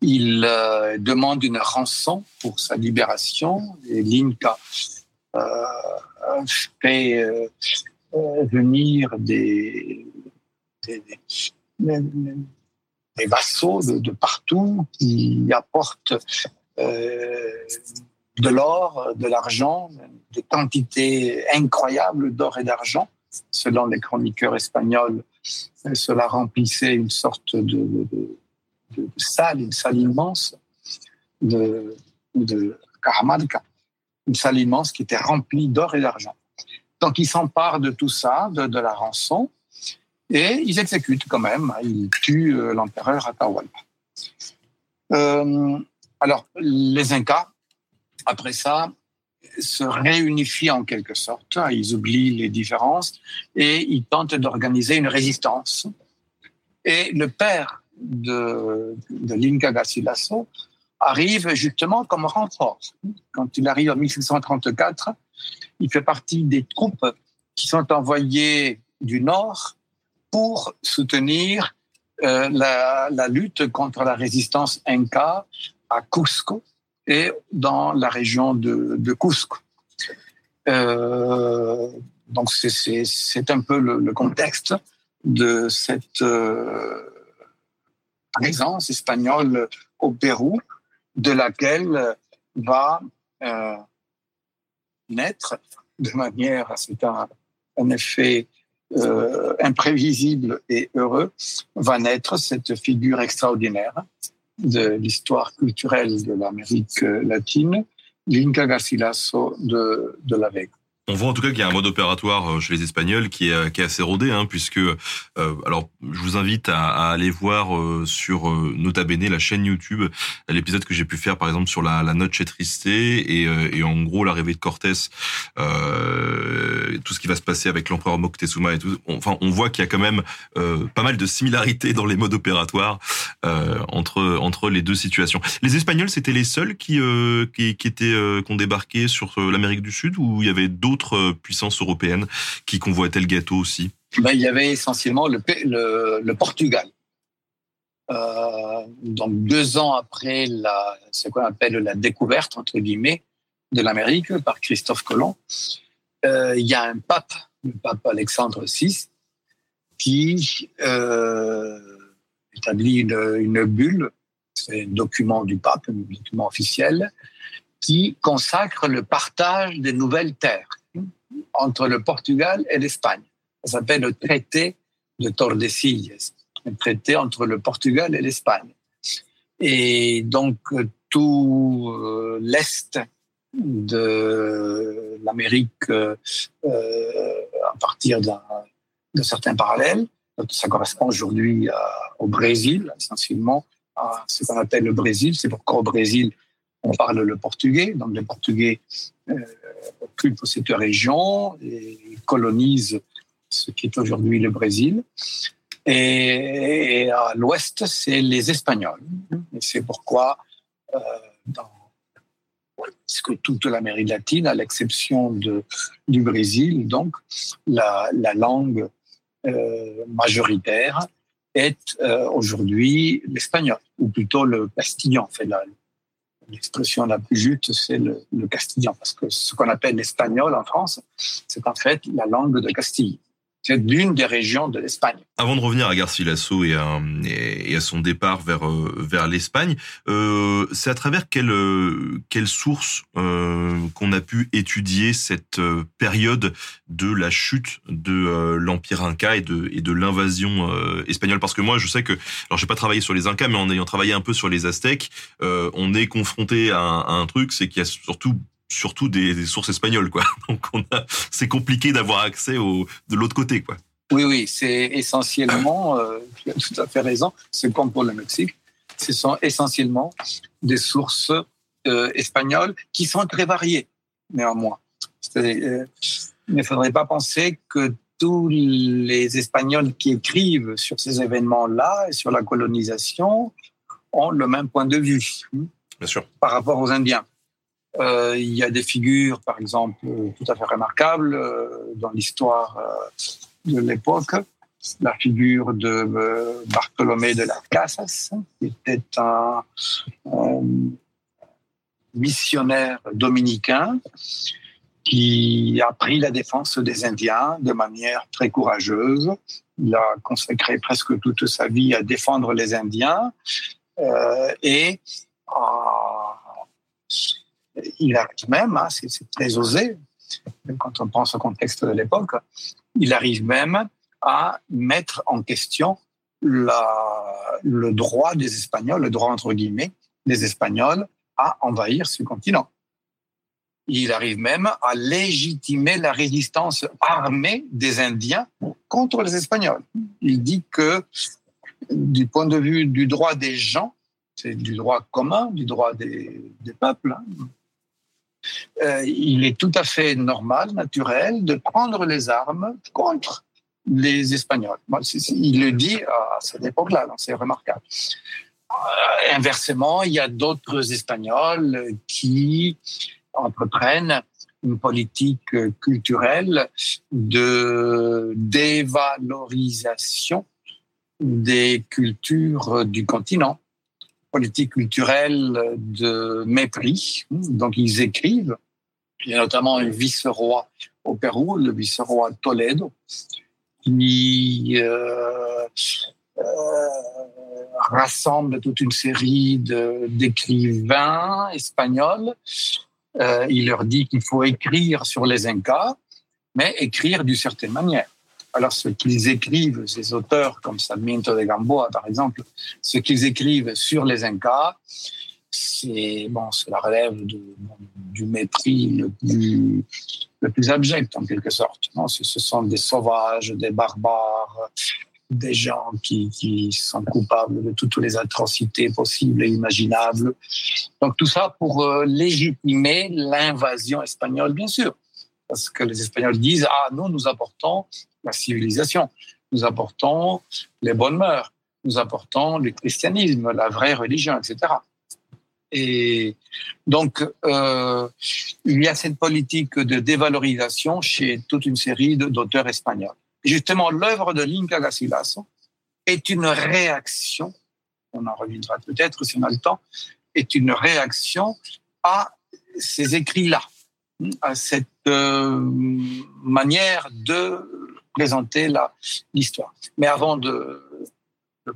B: il euh, demande une rançon pour sa libération et l'Inca euh, fait euh, venir des, des, vassaux de, partout qui apportent euh, de l'or, de l'argent, des quantités incroyables d'or et d'argent. Selon les chroniqueurs espagnols, cela remplissait une sorte de, salle, une salle immense de, de une salle immense qui était remplie d'or et d'argent. Donc ils s'emparent de tout ça, de, la rançon, et ils exécutent quand même. Ils tuent euh, l'empereur Atahualpa. Euh, alors, les Incas, après ça, se réunifient en quelque sorte. Ils oublient les différences et ils tentent d'organiser une résistance. Et le père de, de l'Inca Garcilaso arrive justement comme renfort. Quand il arrive en 1634, il fait partie des troupes qui sont envoyées du nord pour soutenir euh, la, la, lutte contre la résistance inca à Cusco et dans la région de, Cusco. Euh, donc c'est un peu le, contexte de cette euh, présence espagnole au Pérou, de laquelle va euh, naître de manière, c'est un, un, effet imprévisible et heureux, va naître cette figure extraordinaire de l'histoire culturelle de l'Amérique latine, l'Inca Garcilaso de, de la Vega.
A: On voit en tout cas qu'il y a un mode opératoire euh, chez les Espagnols qui est, euh, qui est assez rodé, hein, puisque euh, alors je vous invite à, à aller voir euh, sur euh, Nota Bene la chaîne YouTube l'épisode que j'ai pu faire par exemple sur la, la Triste et, et en gros l'arrivée de Cortés, tout ce qui va se passer avec l'empereur Moctezuma et tout. Enfin, on voit qu'il y a quand même pas mal de similarités dans les modes opératoires entre entre les deux situations. Les Espagnols c'était les seuls qui qui, qui étaient qui ont débarqué sur l'Amérique du Sud ou il y avait d'autres d'autres puissances européennes qui convoitaient le gâteau aussi
B: ben, Il y avait essentiellement le, Portugal. donc deux ans après la, ce qu'on appelle la découverte, entre guillemets, de l'Amérique par Christophe Colomb, il y a un pape, le pape Alexandre VI, qui établit une bulle, c'est un document du pape, un document officiel, qui consacre le partage des nouvelles terres entre le Portugal et l'Espagne. Ça s'appelle le traité de Tordesillas, un traité entre le Portugal et l'Espagne. Et donc tout euh, l'Est de l'Amérique euh, à partir de certains parallèles, ça correspond aujourd'hui au Brésil, essentiellement à ce qu'on appelle le Brésil. C'est pourquoi au Brésil, on parle le portugais. Donc les Portugais euh, occupent cette région et colonisent ce qui est aujourd'hui le Brésil. Et, à l'ouest, c'est les Espagnols. Et c'est pourquoi euh, dans toute l'Amérique latine, à l'exception du Brésil, donc la, langue euh, majoritaire est euh, aujourd'hui l'espagnol, ou plutôt le castillan. Fait, l'expression la plus juste, c'est le, le, castillan, parce que ce qu'on appelle l'espagnol en France, c'est en fait la langue de Castille. C'est l'une des régions de l'Espagne.
A: Avant de revenir à Garcilaso et à, et à son départ vers euh, l'Espagne, euh, c'est à travers quelle euh, quelle source qu'on a pu étudier cette période de la chute de l'empire inca et de l'invasion espagnole? Parce que moi, je sais que alors j'ai pas travaillé sur les incas, mais en ayant travaillé un peu sur les aztèques, on est confronté à à un truc, c'est qu'il y a surtout surtout des, sources espagnoles, quoi. <laughs> Donc on a, c'est compliqué d'avoir accès au, de l'autre côté, quoi.
B: Oui, oui, c'est essentiellement, euh, tu as tout à fait raison, c'est comme pour le Mexique, ce sont essentiellement des sources euh, espagnoles qui sont très variées, néanmoins. Euh, il ne faudrait pas penser que tous les Espagnols qui écrivent sur ces événements-là et sur la colonisation ont le même point de vue
A: Bien sûr.
B: par rapport aux Indiens. Euh, il y a des figures, par exemple, tout à fait remarquables euh, dans l'histoire euh, de l'époque. La figure de Bartholomé de las Casas, qui était un, missionnaire dominicain qui a pris la défense des Indiens de manière très courageuse. Il a consacré presque toute sa vie à défendre les Indiens et à il arrive même, hein, c'est très osé, quand on pense au contexte de l'époque, il arrive même à mettre en question le droit des Espagnols, le droit entre guillemets des Espagnols à envahir ce continent. Il arrive même à légitimer la résistance armée des Indiens contre les Espagnols. Il dit que du point de vue du droit des gens, c'est du droit commun, du droit des, peuples, hein, euh, il est tout à fait normal, naturel, de prendre les armes contre les Espagnols. Il le dit à cette époque-là, c'est remarquable. Euh, inversement, il y a d'autres Espagnols qui entreprennent une politique culturelle de dévalorisation des cultures du continent politique culturelle de mépris. Donc, ils écrivent. Il y a notamment un vice-roi au Pérou, le vice-roi Toledo, qui euh, euh, rassemble toute une série d'écrivains espagnols. Euh, il leur dit qu'il faut écrire sur les Incas, mais écrire d'une certaine manière. Alors, ce qu'ils écrivent, ces auteurs comme Sarmiento de Gamboa, par exemple, ce qu'ils écrivent sur les Incas, c'est cela relève du mépris le plus, abject, en quelque sorte. Non? Ce, sont des sauvages, des barbares, des gens qui, qui, sont coupables de toutes les atrocités possibles et imaginables. Donc tout ça pour euh, légitimer l'invasion espagnole, bien sûr. Parce que les Espagnols disent, ah, nous, nous apportons la civilisation. Nous apportons les bonnes mœurs, nous apportons le christianisme, la vraie religion, etc. Et donc, euh, il y a cette politique de dévalorisation chez toute une série d'auteurs espagnols. justement, l'œuvre de Linca Garcilaso est une réaction on en reviendra peut-être si on a le temps, est une réaction à ces écrits-là, à cette euh, manière de présenter l'histoire. Mais avant de,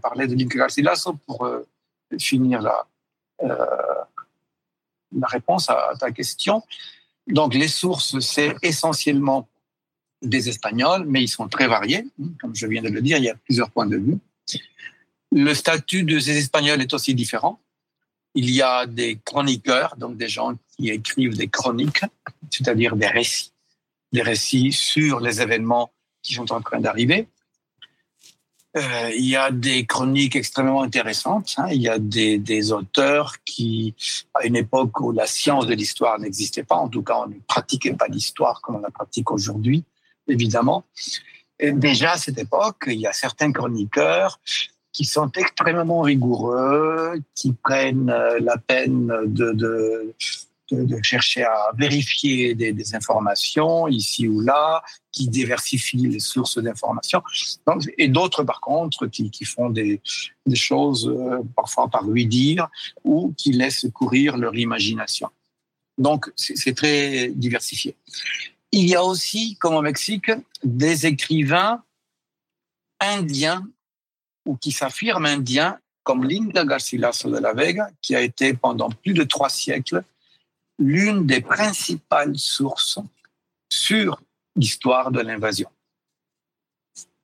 B: parler de Lincoln Garcilaso, pour euh, finir la, la réponse à ta question, donc les sources, c'est essentiellement des Espagnols, mais ils sont très variés. Comme je viens de le dire, il y a plusieurs points de vue. Le statut de ces Espagnols est aussi différent. Il y a des chroniqueurs, donc des gens qui écrivent des chroniques, c'est-à-dire des récits, des récits sur les événements qui sont en train d'arriver. Euh, il y a des chroniques extrêmement intéressantes. Hein. Il y a des, des, auteurs qui, à une époque où la science de l'histoire n'existait pas, en tout cas on ne pratiquait pas l'histoire comme on la pratique aujourd'hui, évidemment. Et déjà à cette époque, il y a certains chroniqueurs qui sont extrêmement rigoureux, qui prennent euh, la peine de, de, de, chercher à vérifier des, informations ici ou là, qui diversifient les sources d'informations. Et d'autres, par contre, qui, font des, des choses euh, parfois par lui dire ou qui laissent courir leur imagination. Donc, c'est très diversifié. Il y a aussi, comme au Mexique, des écrivains indiens ou qui s'affirment indiens, comme Linda Garcilaso de la Vega, qui a été pendant plus de trois siècles l'une des principales sources sur l'histoire de l'invasion.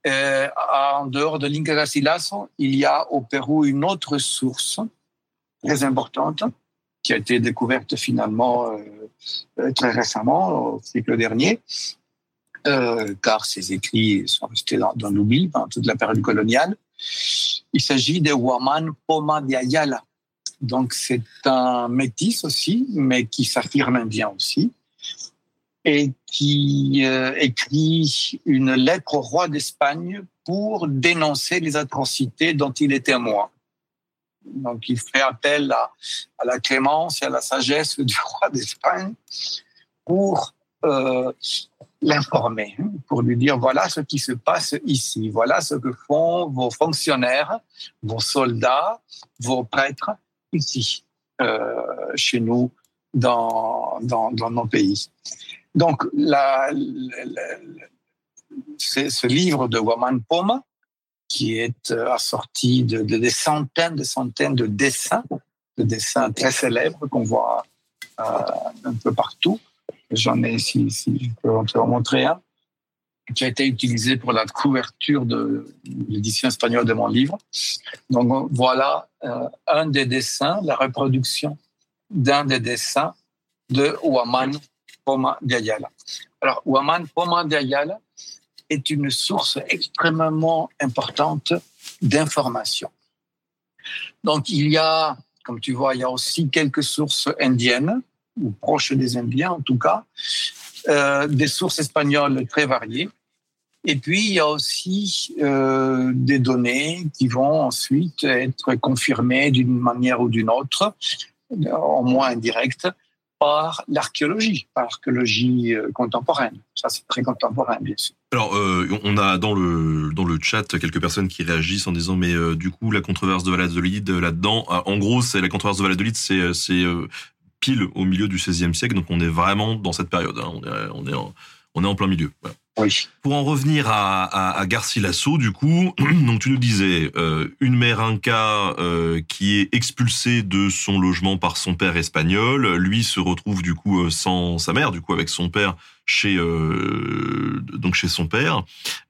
B: Euh, en dehors de Linda Garcilaso, il y a au Pérou une autre source très importante qui a été découverte finalement euh, euh, très récemment, au siècle dernier, car ces écrits sont restés dans, l'oubli pendant toute la période coloniale. Il s'agit de Waman Poma de Ayala. Donc c'est un métis aussi, mais qui s'affirme indien aussi, et qui euh, écrit une lettre au roi d'Espagne pour dénoncer les atrocités dont il est témoin. Donc il fait appel à, la clémence et à la sagesse du <laughs> roi d'Espagne pour euh, l'informer, hein, pour lui dire voilà ce qui se passe ici, voilà ce que font vos fonctionnaires, vos soldats, vos prêtres ici, euh, chez nous, dans, dans, dans, nos pays. Donc, la, ce livre de Waman Poma, qui est euh, assorti de, de, des centaines, de centaines de dessins, de dessins très célèbres qu'on voit euh, un peu partout. J'en ai ici, si je peux en montrer un, qui a été utilisé pour la couverture de l'édition espagnole de mon livre. Donc voilà euh, un des dessins, la reproduction d'un des dessins de Huaman Poma de Ayala. Alors Huaman Poma de Ayala est une source extrêmement importante d'informations. Donc il y a, comme tu vois, il y a aussi quelques sources indiennes ou proches des Indiens en tout cas, euh, des sources espagnoles très variées. Et puis, il y a aussi euh, des données qui vont ensuite être confirmées d'une manière ou d'une autre, au moins indirecte, par l'archéologie, par l'archéologie euh, contemporaine. Ça, c'est très contemporain, bien sûr.
A: Alors, euh, on a dans le dans le chat quelques personnes qui réagissent en disant mais du coup la controverse de Valladolid là-dedans, en gros la controverse de Valladolid, c'est c'est pile au milieu du XVIe siècle, donc on est vraiment dans cette période. Hein. on est on est en, on est en plein milieu. Pour en revenir à, à, à Garcilaso, du coup, <clears throat> donc tu nous disais euh, une mère inca euh, qui est expulsée de son logement par son père espagnol, lui se retrouve du coup euh, sans sa mère, du coup avec son père chez euh, donc chez son père.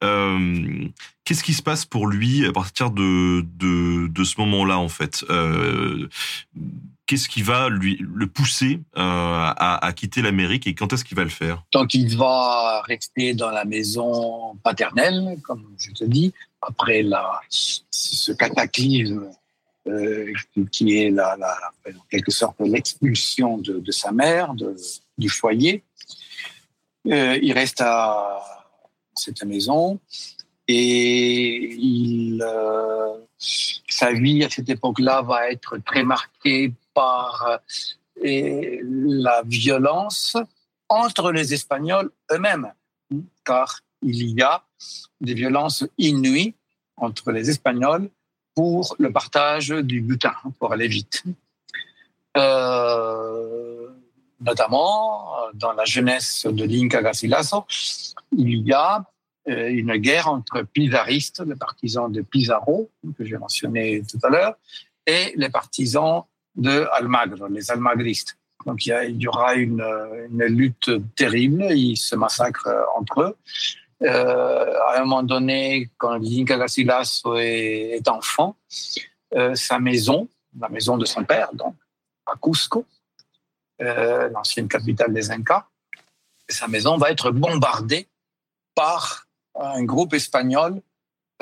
A: Euh, Qu'est-ce qui se passe pour lui à partir de de, de ce moment-là en fait? Euh, qu'est-ce qui va lui le pousser euh, à, à, quitter l'Amérique et quand est-ce qu'il va le faire?
B: Donc il va rester dans la maison paternelle, comme je te dis, après la, ce cataclysme euh, qui est la, la, en quelque sorte l'expulsion de, sa mère de, du foyer. Euh, il reste à cette maison et sa vie à cette époque-là va être très marquée par euh, la violence entre les Espagnols eux-mêmes, car il y a des violences inouïes entre les Espagnols pour le partage du butin, pour aller vite. Euh, notamment, dans la jeunesse de l'Inca Garcilaso, il y a euh, une guerre entre pizaristes, les partisans de Pizarro, que j'ai mentionné tout à l'heure, et les partisans de Almagro, les almagristes. Donc il y, aura une, lutte terrible, ils se massacrent entre eux. Euh, à un moment donné, quand l'Inca Garcilaso est, enfant, euh, sa maison, la maison de son père, donc à Cusco, l'ancienne capitale des Incas, sa maison va être bombardée par un groupe espagnol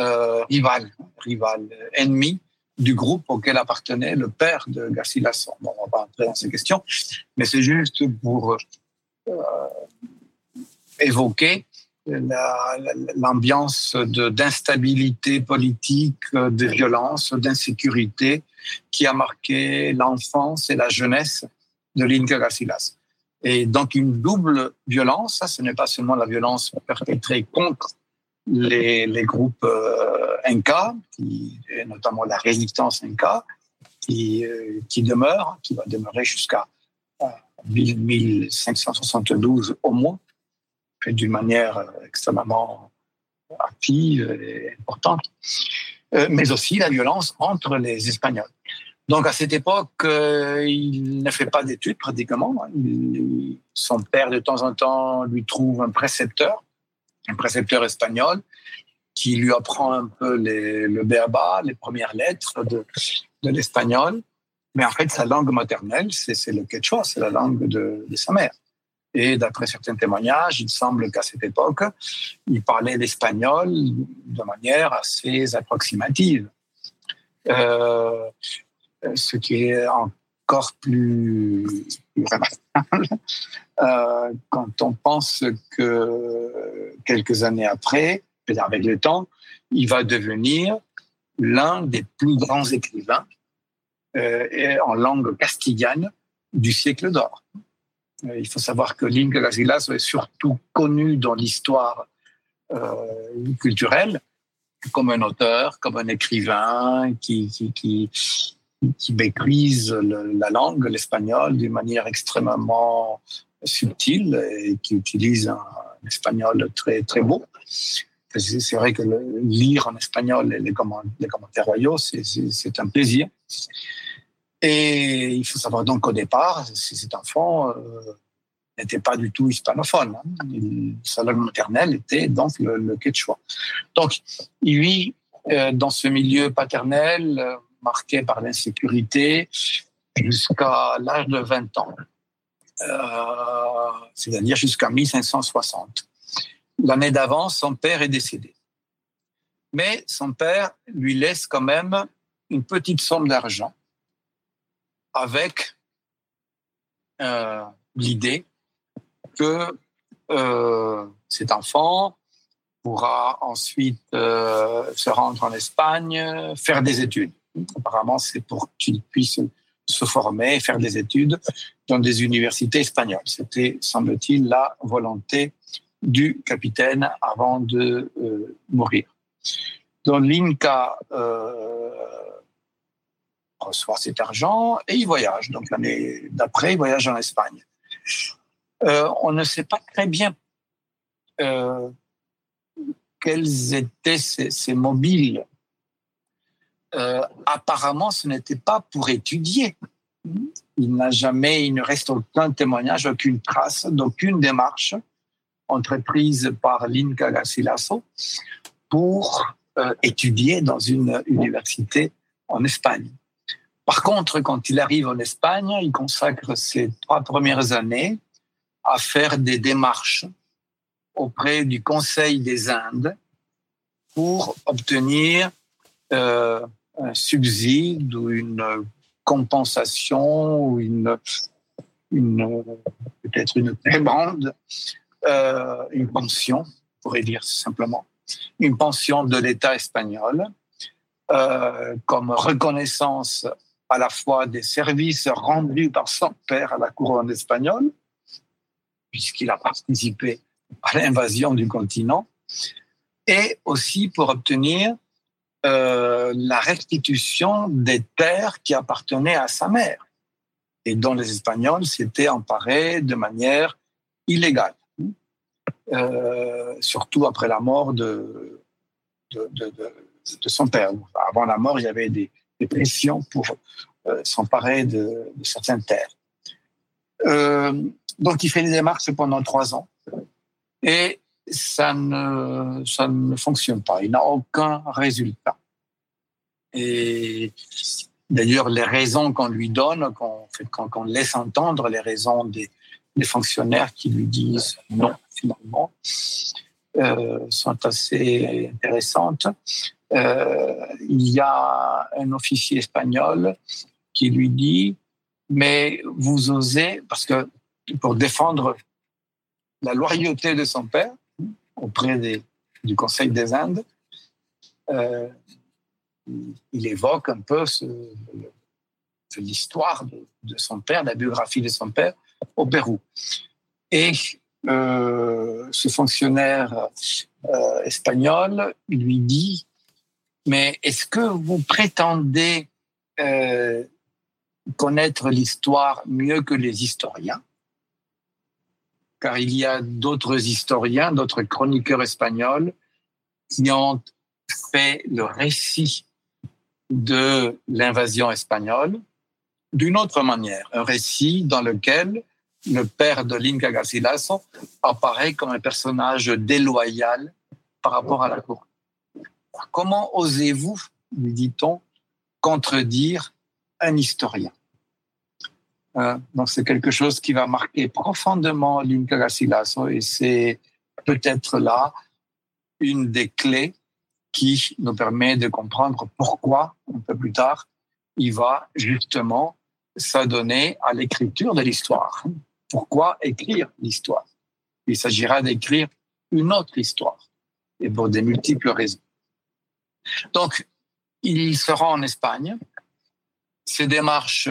B: euh, rival, rival, ennemi du groupe auquel appartenait le père de Garcilaso. Bon, on va pas entrer dans ces questions, mais c'est juste pour euh, évoquer l'ambiance d'instabilité politique, de violence, d'insécurité qui a marqué l'enfance et la jeunesse de l'Inca Garcilas. Et donc une double violence, ce n'est pas seulement la violence perpétrée contre les, les groupes euh, Inca, qui, notamment la résistance Inca, qui, euh, qui demeure, qui va demeurer jusqu'à 1572 euh, au moins, d'une manière extrêmement active et importante, mais aussi la violence entre les Espagnols. Donc à cette époque, il ne fait pas d'études pratiquement. son père, de temps en temps, lui trouve un précepteur un précepteur espagnol qui lui apprend un peu les, le béaba, les premières lettres de, l'espagnol. Mais en fait, sa langue maternelle, c'est le quechua, c'est la langue de, sa mère. Et d'après certains témoignages, il semble qu'à cette époque, il parlait l'espagnol de manière assez approximative. Euh, ce qui est encore plus, plus remarquable euh, quand on pense que quelques années après, avec le temps, il va devenir l'un des plus grands écrivains euh, en langue castillane du siècle d'or. Euh, il faut savoir que Link Garcilaso est surtout connu dans l'histoire culturelle comme un auteur, comme un écrivain qui, qui, maîtrise la langue, l'espagnol, d'une manière extrêmement subtil et qui utilise un, espagnol très, très beau. C'est vrai que lire en espagnol les, commentaires royaux, c'est un plaisir. Et il faut savoir donc qu'au départ, cet enfant euh, n'était pas du tout hispanophone. Hein. sa langue maternelle était donc le, quechua. Donc, vit euh, dans ce milieu paternel euh, marqué par l'insécurité jusqu'à l'âge de 20 ans. Euh, c'est-à-dire jusqu'à 1560. L'année d'avant, son père est décédé. Mais son père lui laisse quand même une petite somme d'argent avec euh, l'idée que euh, cet enfant pourra ensuite se rendre en Espagne, faire des études. Apparemment, c'est pour qu'il puisse se former, faire des études dans des universités espagnoles. C'était, semble-t-il, la volonté du capitaine avant de euh, mourir. Donc l'Inca euh, reçoit cet argent et il voyage. Donc l'année d'après, il voyage en Espagne. Euh, on ne sait pas très bien quels étaient ces mobiles apparemment, ce n'était pas pour étudier. Il n'a jamais, il ne reste aucun témoignage, aucune trace d'aucune démarche entreprise par l'Inca Garcilaso pour euh, étudier dans une université en Espagne. Par contre, quand il arrive en Espagne, il consacre ses trois premières années à faire des démarches auprès du Conseil des Indes pour obtenir euh, un subside ou une compensation ou une, peut-être une prébande, euh, une pension, on pourrait dire simplement, une pension de l'État espagnol euh, comme reconnaissance à la fois des services rendus par son père à la couronne espagnole, puisqu'il a participé à l'invasion du continent, et aussi pour obtenir euh, la restitution des terres qui appartenaient à sa mère et dont les Espagnols s'étaient emparés de manière illégale, euh, surtout après la mort de, de, son père. Avant la mort, il y avait des, pressions pour euh, s'emparer de, certaines terres. donc, il fait des démarches pendant trois ans et ça ne, ça ne fonctionne pas. Il n'a aucun résultat. Et d'ailleurs, les raisons qu'on lui donne, qu'on laisse entendre, les raisons des, fonctionnaires qui lui disent non, finalement, euh, sont assez intéressantes. Euh, il y a un officier espagnol qui lui dit, mais vous osez, parce que pour défendre la loyauté de son père, auprès du Conseil des Indes, euh, il évoque un peu l'histoire de, son père, la biographie de son père au Pérou. Et euh, ce fonctionnaire euh, espagnol lui dit, mais est-ce que vous prétendez connaître l'histoire mieux que les historiens? Car il y a d'autres historiens, d'autres chroniqueurs espagnols qui ont fait le récit de l'invasion espagnole d'une autre manière, un récit dans lequel le père de l'Inca Garcilaso apparaît comme un personnage déloyal par rapport à la cour. Comment osez-vous, lui dit-on, contredire un historien? Euh, donc c'est quelque chose qui va marquer profondément l'Inca Garcilaso et c'est peut-être là une des clés qui nous permet de comprendre pourquoi, un peu plus tard, il va justement s'adonner à l'écriture de l'histoire. Pourquoi écrire l'histoire Il s'agira d'écrire une autre histoire, et pour des multiples raisons. Donc, il sera en Espagne. Ces démarches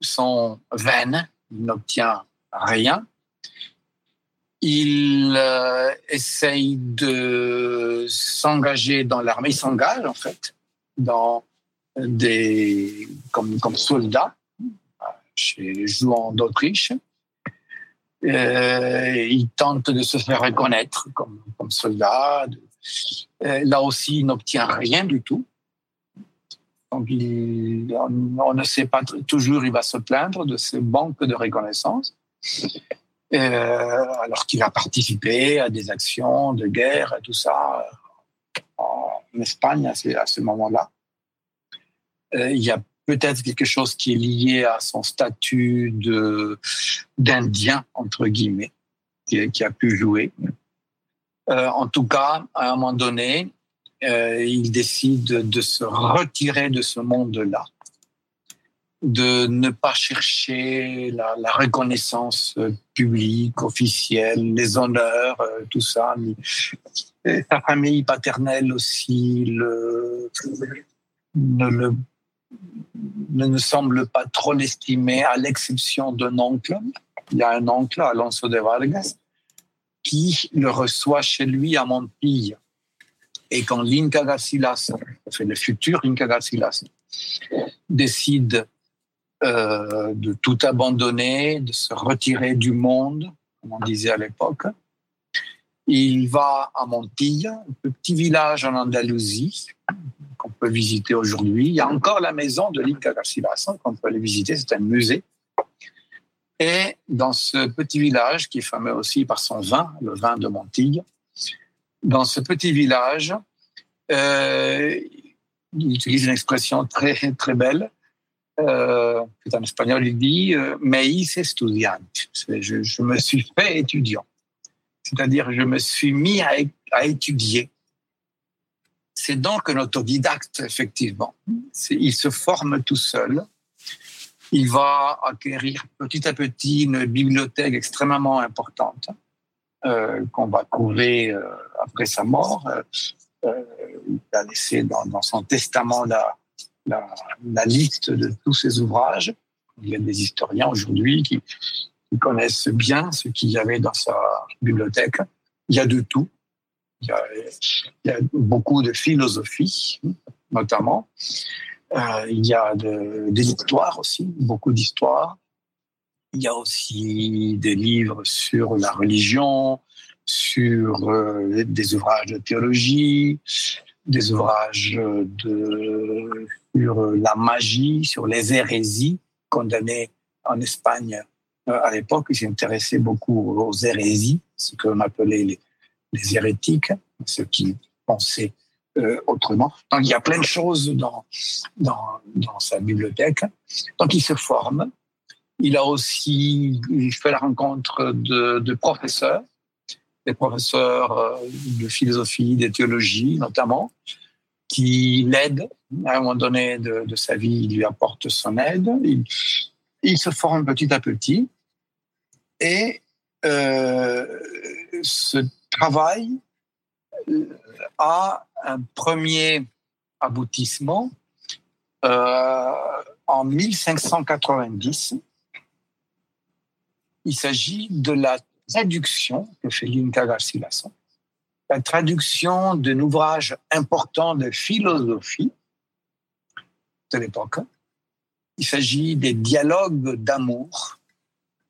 B: sont vaines, il n'obtient rien. Il euh, essaye de s'engager dans l'armée, il s'engage en fait dans des, comme, comme soldat chez Jouan d'Autriche. Euh, il tente de se faire reconnaître comme, soldat. Euh, là aussi, il n'obtient rien du tout. Donc, on, ne sait pas toujours, il va se plaindre de ces banques de reconnaissance, euh, alors qu'il a participé à des actions de guerre et tout ça en Espagne à ce, moment-là. Il y a peut-être quelque chose qui est lié à son statut d'Indien, entre guillemets, qui, a pu jouer. Euh, en tout cas, à un moment donné, euh, il décide de se retirer de ce monde-là, de ne pas chercher la, reconnaissance publique, officielle, les honneurs, euh, tout ça. Sa famille paternelle aussi le, ne, ne semble pas trop l'estimer, à l'exception d'un oncle. Il y a un oncle, Alonso de Vargas, qui le reçoit chez lui à Montpille et quand l'Inca Garcilaso, enfin le futur Inca Garcilaso, décide euh, de tout abandonner, de se retirer du monde, comme on disait à l'époque, il va à Montilla, un petit village en Andalousie qu'on peut visiter aujourd'hui. Il y a encore la maison de l'Inca Garcilaso qu'on peut aller visiter, c'est un musée. Et dans ce petit village, qui est fameux aussi par son vin, le vin de Montilla, dans ce petit village, euh, il utilise une expression très, très belle. Euh, en espagnol, il dit euh, Me hice estudiante. Je, me suis fait étudiant. C'est-à-dire, je me suis mis à, étudier. C'est donc un autodidacte, effectivement. Il se forme tout seul. Il va acquérir petit à petit une bibliothèque extrêmement importante. Euh, qu'on va trouver euh, après sa mort. Euh, il a laissé dans, son testament la, liste de tous ses ouvrages. Il y a des historiens aujourd'hui qui, connaissent bien ce qu'il y avait dans sa bibliothèque. Il y a de tout. Il y a, beaucoup de philosophie, notamment. Euh, il y a de, des histoires aussi, beaucoup d'histoires. Il y a aussi des livres sur la religion, sur euh, des ouvrages de théologie, des ouvrages sur la magie, sur les hérésies condamnées en Espagne à l'époque. Il s'intéressait beaucoup aux hérésies, ce qu'on appelait les, hérétiques, ceux qui pensaient euh, autrement. Donc il y a plein de choses dans, dans, sa bibliothèque. Donc il se forme. Il a aussi fait la rencontre de, de professeurs des professeurs euh, de philosophie, de théologie notamment, qui l'aident à un moment donné de, sa vie, il lui apporte son aide. Il, se forme petit à petit et euh, ce travail euh, a un premier aboutissement en 1590. Il s'agit de la traduction que fait Linka Garcilaso, la traduction d'un ouvrage important de philosophie de l'époque. Il s'agit des dialogues d'amour,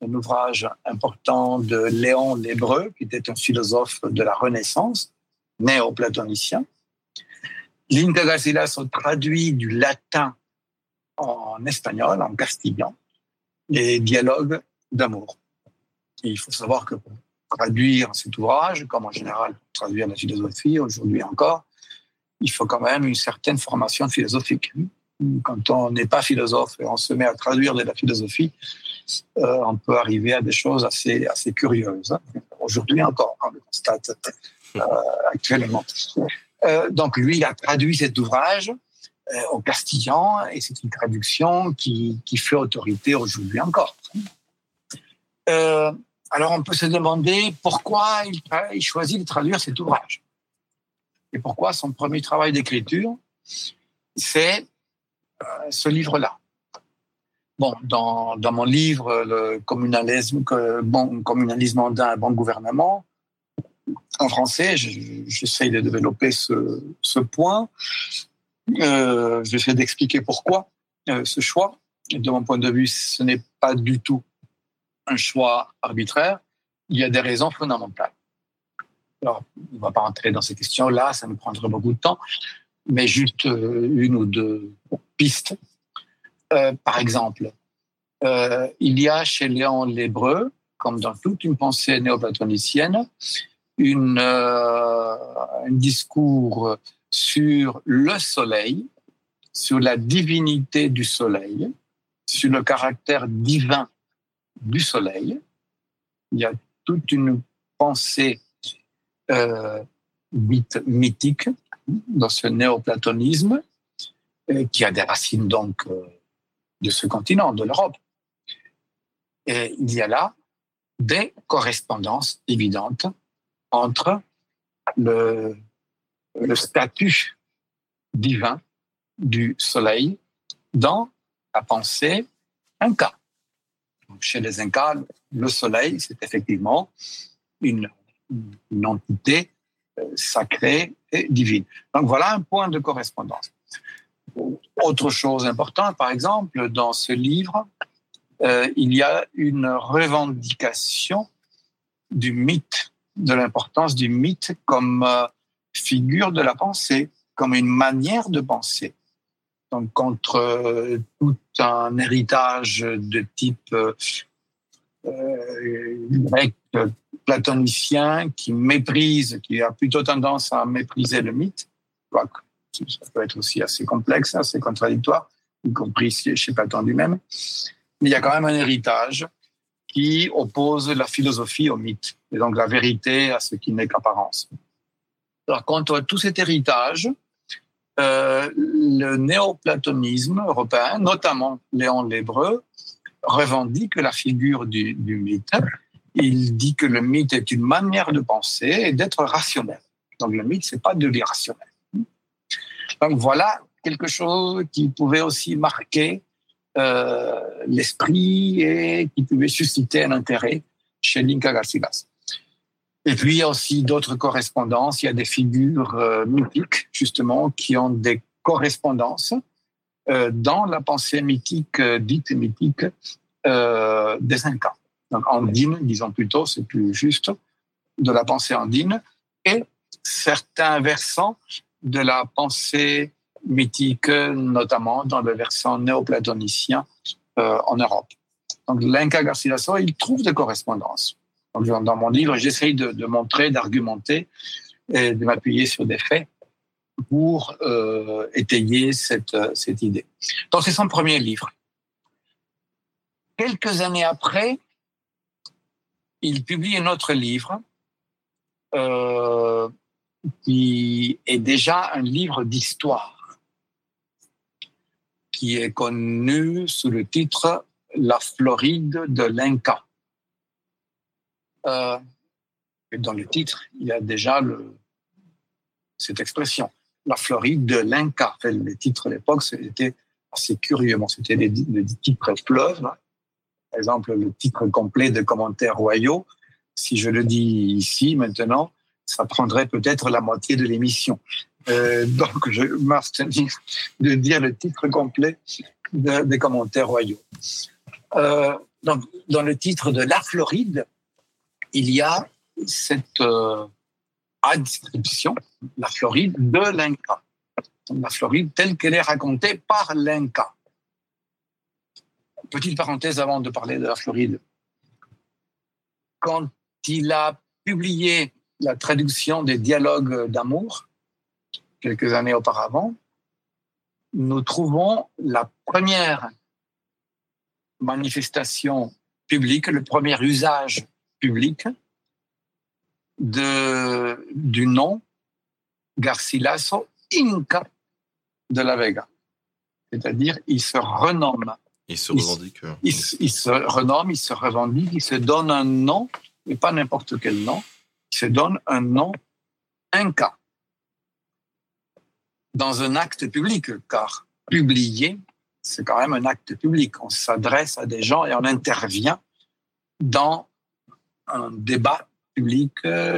B: un ouvrage important de Léon l'Hébreu, qui était un philosophe de la Renaissance, néo-platonicien. Linka Garcilaso traduit du latin en espagnol, en castillan, les dialogues d'amour il faut savoir que pour traduire cet ouvrage, comme en général traduire la philosophie aujourd'hui encore, il faut quand même une certaine formation philosophique. Quand on n'est pas philosophe et on se met à traduire de la philosophie, euh, on peut arriver à des choses assez, assez curieuses. Hein. Aujourd'hui encore, on le constate euh, actuellement. Euh, donc lui, il a traduit cet ouvrage au castillan et c'est une traduction qui, qui fait autorité aujourd'hui encore. Alors on peut se demander pourquoi il, choisit de traduire cet ouvrage. Et pourquoi son premier travail d'écriture, c'est ce livre-là. Bon, dans, mon livre, le communalisme, bon, communalisme d'un bon gouvernement, en français, j'essaye de développer ce, point. Euh, j'essaie d'expliquer pourquoi euh, ce choix. de mon point de vue, ce n'est pas du tout un choix arbitraire, il y a des raisons fondamentales. Alors, on ne va pas entrer dans ces questions-là, ça nous prendrait beaucoup de temps, mais juste euh, une ou deux pistes. Euh, par exemple, euh, il y a chez Léon l'Hébreu, comme dans toute une pensée néoplatonicienne, une, un discours sur le soleil, sur la divinité du soleil, sur le caractère divin du soleil. Il y a toute une pensée euh, mythique dans ce néoplatonisme euh, qui a des racines donc euh, de ce continent, de l'Europe. Et il y a là des correspondances évidentes entre le, statut divin du soleil dans la pensée inca chez les Incas, le soleil, c'est effectivement une, entité sacrée et divine. Donc voilà un point de correspondance. Autre chose importante, par exemple, dans ce livre, euh, il y a une revendication du mythe, de l'importance du mythe comme euh, figure de la pensée, comme une manière de penser donc contre euh, tout un héritage de type grec platonicien qui méprise, qui a plutôt tendance à mépriser le mythe. Ça peut être aussi assez complexe, assez contradictoire, y compris chez Platon lui-même. Mais il y a quand même un héritage qui oppose la philosophie au mythe, et donc la vérité à ce qui n'est qu'apparence. Alors, contre tout cet héritage, euh, le néoplatonisme européen, notamment Léon l'Hébreu, revendique la figure du, mythe. Il dit que le mythe est une manière de penser et d'être rationnel. Donc le mythe, c'est pas de l'irrationnel. Donc voilà quelque chose qui pouvait aussi marquer euh, l'esprit et qui pouvait susciter un intérêt chez Linka Garcilas. Et puis, il y a aussi d'autres correspondances. Il y a des figures euh, mythiques, justement, qui ont des correspondance euh, dans la pensée mythique, euh, dite mythique, euh, des Incas. Donc andine, disons plutôt, c'est plus juste, de la pensée andine, et certains versants de la pensée mythique, notamment dans le versant néoplatonicien euh, en Europe. Donc l'Inca Garcilaso, il trouve des correspondances. Donc, dans mon livre, j'essaye de, montrer, d'argumenter et de m'appuyer sur des faits pour euh, étayer cette idée. Donc c'est son premier livre. Quelques années après, il publie un autre livre euh, qui est déjà un livre d'histoire, qui est connu sous le titre La Floride de l'Inca. Euh, dans le titre, il y a déjà le, cette expression, la Floride de l'Inca. Enfin, les titres à l'époque, c'était assez curieux. C'était des, titres. Par exemple, le titre complet de commentaires royaux. Si je le dis ici, maintenant, ça prendrait peut-être la moitié de l'émission. Euh, donc, je m'abstenir <laughs> de dire le titre complet de, des commentaires royaux. Euh, donc, dans le titre de La Floride, il y a cette euh, description, la Floride de l'Inca. La Floride telle qu'elle est racontée par l'Inca. Petite parenthèse avant de parler de la Floride. Quand il a publié la traduction des dialogues d'amour, quelques années auparavant, nous trouvons la première manifestation publique, le premier usage public du nom Garcilaso Inca de la Vega. C'est-à-dire, il se renomme.
A: Il se revendique.
B: Il, il, se renomme, il se revendique, il se donne un nom, et pas n'importe quel nom, il se donne un nom Inca dans un acte public, car publier, c'est quand même un acte public. On s'adresse à des gens et on intervient dans un débat public,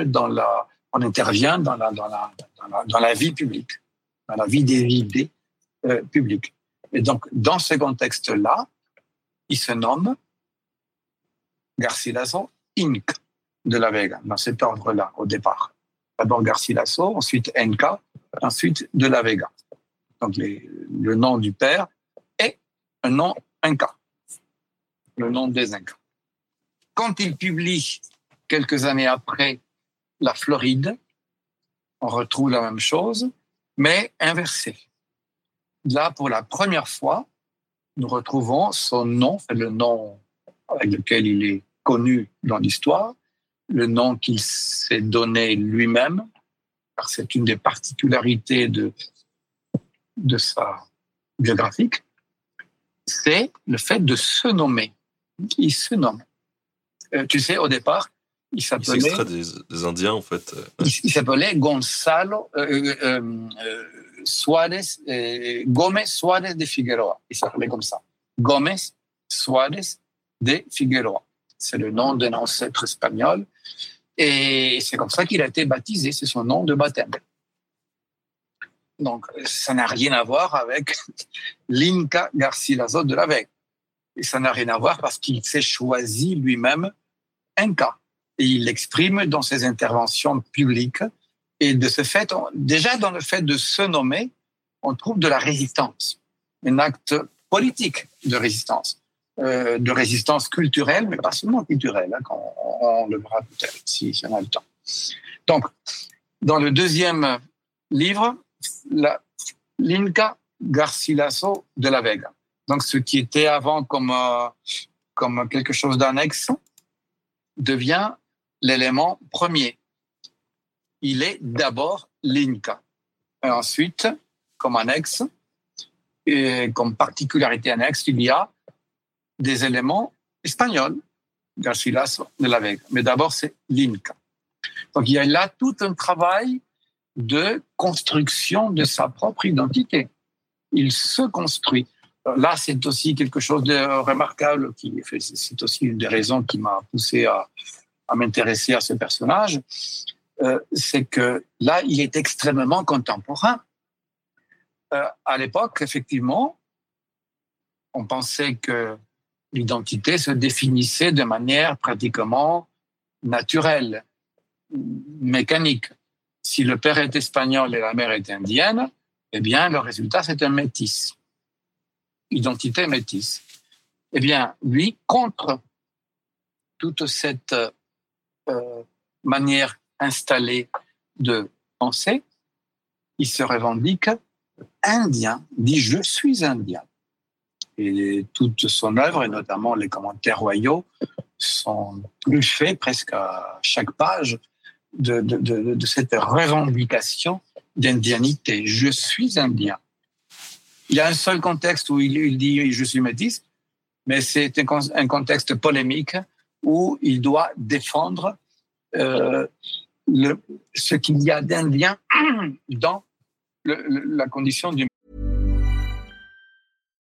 B: dans la, on intervient dans la, dans la, dans la, dans la vie publique, dans la vie des idées euh, publiques. Et donc, dans ce contexte-là, il se nomme Garcilaso Inc. de la Vega, dans cet ordre-là, au départ. D'abord Garcilaso, ensuite Inca, ensuite de la Vega. Donc, le nom du père est un nom Inca, le nom des Incas. Quand il publie quelques années après la Floride, on retrouve la même chose, mais inversée. Là, pour la première fois, nous retrouvons son nom, le nom avec lequel il est connu dans l'histoire, le nom qu'il s'est donné lui-même, car c'est une des particularités de, de sa biographique, c'est le fait de se nommer. Il se nomme. Euh, tu sais, au départ, il
A: s'appelait. des, des, Indiens, en fait.
B: Il, il s'appelait Gonzalo euh, euh, euh Suarez, euh, Gomez de Figueroa. Il s'appelait comme ça. Gomez Suarez de Figueroa. C'est le nom d'un ancêtre espagnol. Et c'est comme ça qu'il a été baptisé. C'est son nom de baptême. Donc, ça n'a rien à voir avec <laughs> l'Inca Garcilaso de la Vega. Et ça n'a rien à voir parce qu'il s'est choisi lui-même Inca et il l'exprime dans ses interventions publiques. Et de ce fait, déjà dans le fait de se nommer, on trouve de la résistance, un acte politique de résistance, euh, de résistance culturelle, mais pas seulement culturelle, hein, quand on, le verra peut-être si, si, on a le temps. Donc, dans le deuxième livre, l'Inca Garcilaso de la Vega. Donc, ce qui était avant comme, euh, comme quelque chose d'annexe devient l'élément premier. Il est d'abord l'Inca. Ensuite, comme annexe, et comme particularité annexe, il y a des éléments espagnols, Garcilas de la Vega. Mais d'abord, c'est l'Inca. Donc il y a là tout un travail de construction de sa propre identité. Il se construit. Là, c'est aussi quelque chose de remarquable. Qui, c'est aussi une des raisons qui m'a poussé à m'intéresser à ce personnage, euh, c'est que là, il est extrêmement contemporain. euh, à l'époque, effectivement, on pensait que l'identité se définissait de manière pratiquement naturelle, mécanique. Si le père est espagnol et la mère est indienne, eh bien, le résultat, c'est un métis. Identité métisse. Eh bien, lui, contre toute cette euh, manière installée de penser, il se revendique indien, dit je suis indien. Et toute son œuvre, et notamment les commentaires royaux, sont faits presque à chaque page de, de, cette revendication d'indianité. Je suis indien. Il y a un seul contexte où il, dit je suis métis, mais c'est un, contexte polémique où il doit défendre euh, le, ce qu'il y a d'indien <clears throat> dans le, la condition du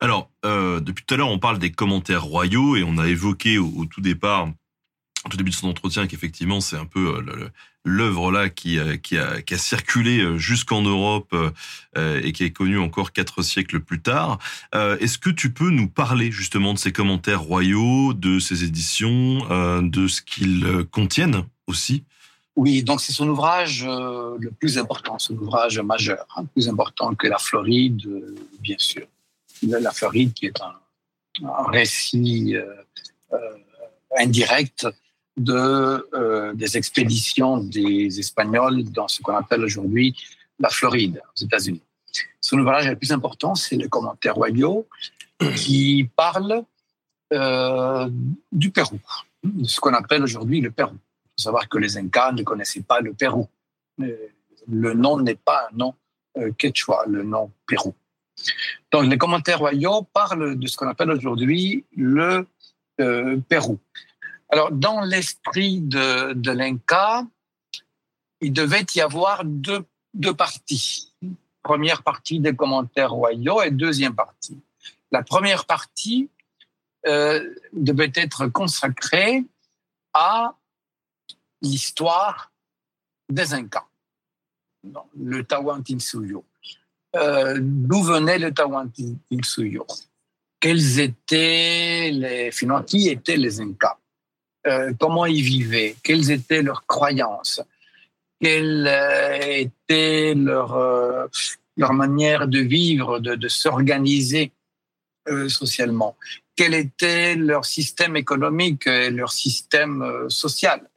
A: Alors, euh, depuis tout à l'heure, on parle des commentaires royaux et on a évoqué au, tout départ, au tout début de son entretien, qu'effectivement, c'est un peu euh, l'œuvre là qui, qui, a, qui a circulé euh, jusqu'en Europe et qui est connue encore quatre siècles plus tard. Est-ce que tu peux nous parler justement de ces commentaires royaux, de ces éditions, de ce qu'ils contiennent aussi?
B: Oui, donc c'est son ouvrage euh, le plus important, son ouvrage majeur, hein, plus important que la Floride, euh, bien sûr. La Floride qui est un, récit euh, indirect de, des expéditions des Espagnols dans ce qu'on appelle aujourd'hui la Floride, aux États-Unis. Son ouvrage le plus important, c'est le commentaire royaux qui parle du Pérou, de ce qu'on appelle aujourd'hui le Pérou faut savoir que les Incas ne connaissaient pas le Pérou. Le nom n'est pas un nom euh, quechua, le nom Pérou. Donc, les commentaires royaux parlent de ce qu'on appelle aujourd'hui le euh, Pérou. Alors, dans l'esprit de, l'Inca, il devait y avoir deux, parties. Première partie des commentaires royaux et deuxième partie. La première partie euh, devait être consacrée à l'histoire des Incas, le Tawantinsuyo. Euh, D'où venait le Tawantinsuyo? Quels étaient les, finalement, qui étaient les Incas? Euh, Comment ils vivaient? Quelles étaient leurs croyances? Quelle euh, était leur, manière de vivre, de, de s'organiser socialement? Quel était leur système économique et leur système social?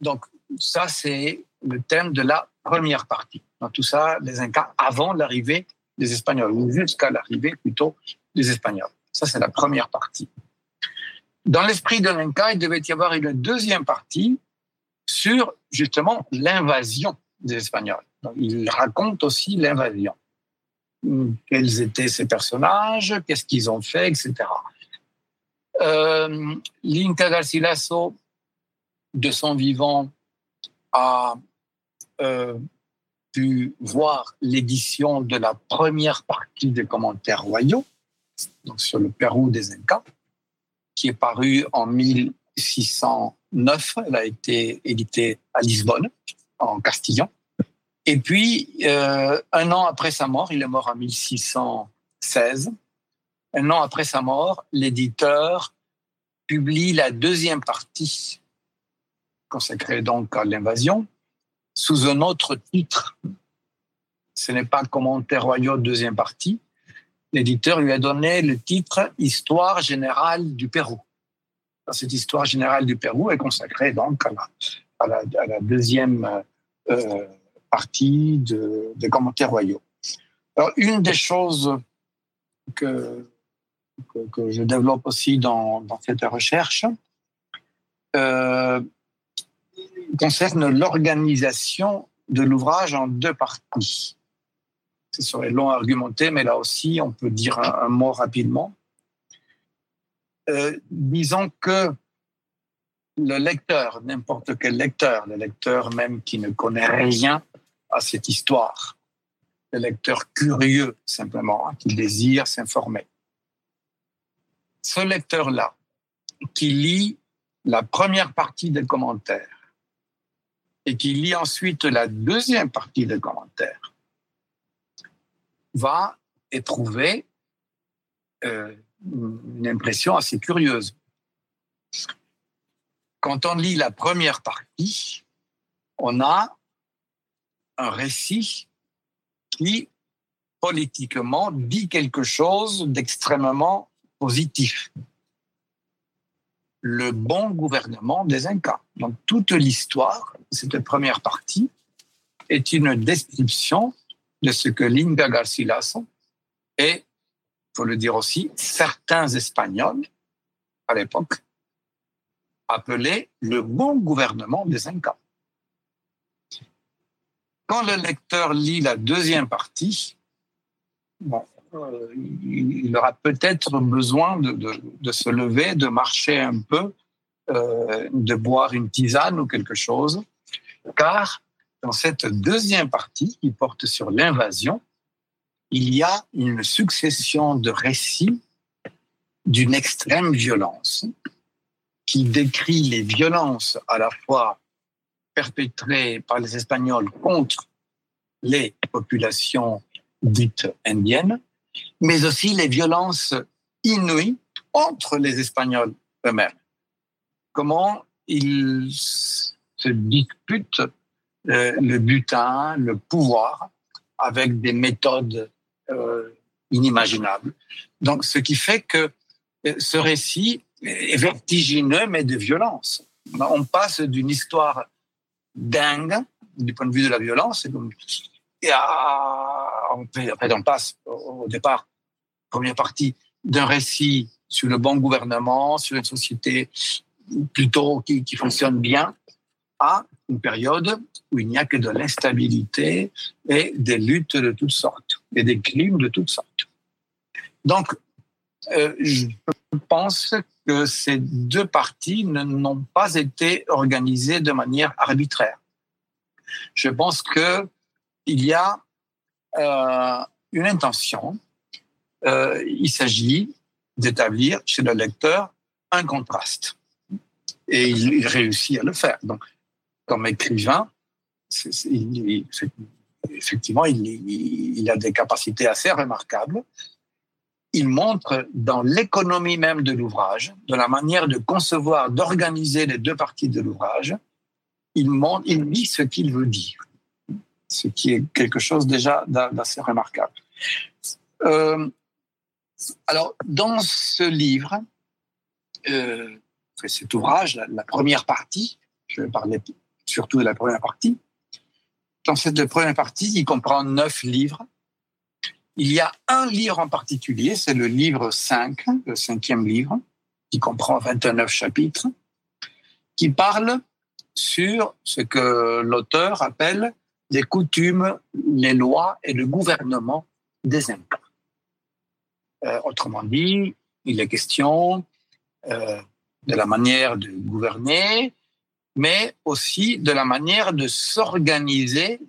B: Donc, ça, c'est le thème de la première partie. Dans tout ça, les Incas avant l'arrivée des Espagnols, ou jusqu'à l'arrivée plutôt des Espagnols. Ça, c'est la première partie. Dans l'esprit de l'Inca, il devait y avoir une deuxième partie sur justement l'invasion des Espagnols. Il raconte aussi l'invasion. Quels étaient ces personnages, qu'est-ce qu'ils ont fait, etc. Euh, L'Inca Garcilaso de son vivant a voir l'édition de la première partie des commentaires royaux, sur le Pérou des Incas, qui est parue en 1609. Elle a été éditée à Lisbonne, en Castillon. Et puis, euh, un an après sa mort, il est mort en 1616, un an après sa mort, l'éditeur publie la deuxième partie consacré donc à l'invasion, sous un autre titre. Ce n'est pas Commentaire royaux deuxième partie. L'éditeur lui a donné le titre Histoire générale du Pérou. Cette histoire générale du Pérou est consacrée donc à la, deuxième euh, partie de, des commentaires royaux. Alors, une des choses que, que, je développe aussi dans, dans cette recherche, euh, concerne l'organisation de l'ouvrage en deux parties. Ce serait long à argumenter, mais là aussi, on peut dire un, mot rapidement. Euh, disons que le lecteur, n'importe quel lecteur, le lecteur même qui ne connaît rien à cette histoire, le lecteur curieux simplement, hein, qui désire s'informer, ce lecteur-là, qui lit la première partie des commentaires et qui lit ensuite la deuxième partie des commentaires, va éprouver euh, une impression assez curieuse. Quand on lit la première partie, on a un récit qui, politiquement, dit quelque chose d'extrêmement positif. Le bon gouvernement des Incas. Donc toute l'histoire, cette première partie, est une description de ce que Linga Garcilaso et, faut le dire aussi, certains Espagnols à l'époque appelaient le bon gouvernement des Incas. Quand le lecteur lit la deuxième partie, bon, il aura peut-être besoin de, se lever, de marcher un peu, euh, de boire une tisane ou quelque chose, car dans cette deuxième partie qui porte sur l'invasion, il y a une succession de récits d'une extrême violence qui décrit les violences à la fois perpétrées par les Espagnols contre les populations dites indiennes, mais aussi les violences inouïes entre les Espagnols eux-mêmes. Comment ils se disputent euh, le butin, le pouvoir, avec des méthodes euh, inimaginables. Donc, ce qui fait que euh, ce récit est vertigineux, mais de violence. On passe d'une histoire dingue, du point de vue de la violence, après, on passe au départ, première partie, d'un récit sur le bon gouvernement, sur une société plutôt qui, qui fonctionne bien, à une période où il n'y a que de l'instabilité et des luttes de toutes sortes et des crimes de toutes sortes. Donc, euh, je pense que ces deux parties n'ont pas été organisées de manière arbitraire. Je pense que il y a euh, une intention. Euh, il s'agit d'établir chez le lecteur un contraste. Et il, réussit à le faire. Donc, comme écrivain, effectivement, il, a des capacités assez remarquables. Il montre dans l'économie même de l'ouvrage, de la manière de concevoir, d'organiser les deux parties de l'ouvrage, il, montre, il dit ce qu'il veut dire, ce qui est quelque chose déjà d'assez remarquable. Euh, alors, dans ce livre, euh, cet ouvrage, la, la, première partie, je vais parler surtout de la première partie, dans cette première partie, il comprend neuf livres. Il y a un livre en particulier, c'est le livre 5, le cinquième livre, qui comprend 29 chapitres, qui parle sur ce que l'auteur appelle les coutumes, les lois et le gouvernement des Incas. Euh, autrement dit, il est question euh, de la manière de gouverner, mais aussi de la manière de s'organiser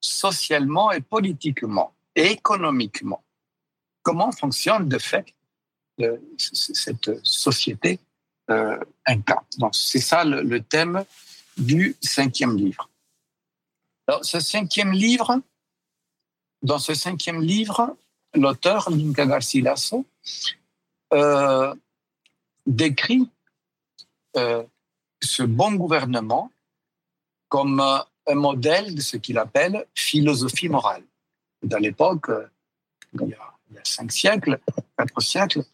B: socialement et politiquement et économiquement. Comment fonctionne de fait euh, cette société euh, inca? Donc c'est ça le, thème du cinquième livre. Alors ce cinquième livre, dans ce cinquième livre, l'auteur Linka Garcilaso euh, décrit euh, ce bon gouvernement comme euh, un modèle de ce qu'il appelle philosophie morale. Dans l'époque, il, y a cinq siècles, quatre siècles,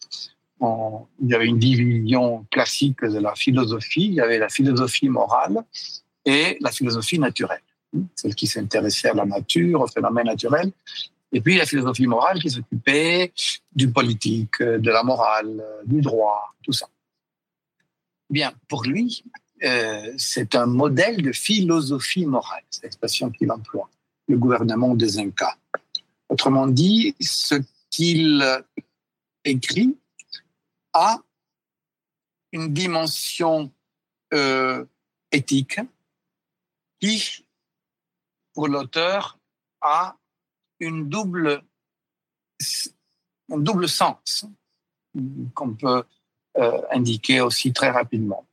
B: il y avait une division classique de la philosophie. Il y avait la philosophie morale et la philosophie naturelle, celle qui s'intéressait à la nature, aux phénomènes naturels. Et puis la philosophie morale qui s'occupait du politique, de la morale, du droit, tout ça. Bien, pour lui, euh, c'est un modèle de philosophie morale, c'est l'expression qu'il emploie, le gouvernement des Incas. Autrement dit, ce qu'il écrit a une dimension euh, éthique qui, pour l'auteur, a une double, un double sens qu'on peut euh, indiquer aussi très rapidement.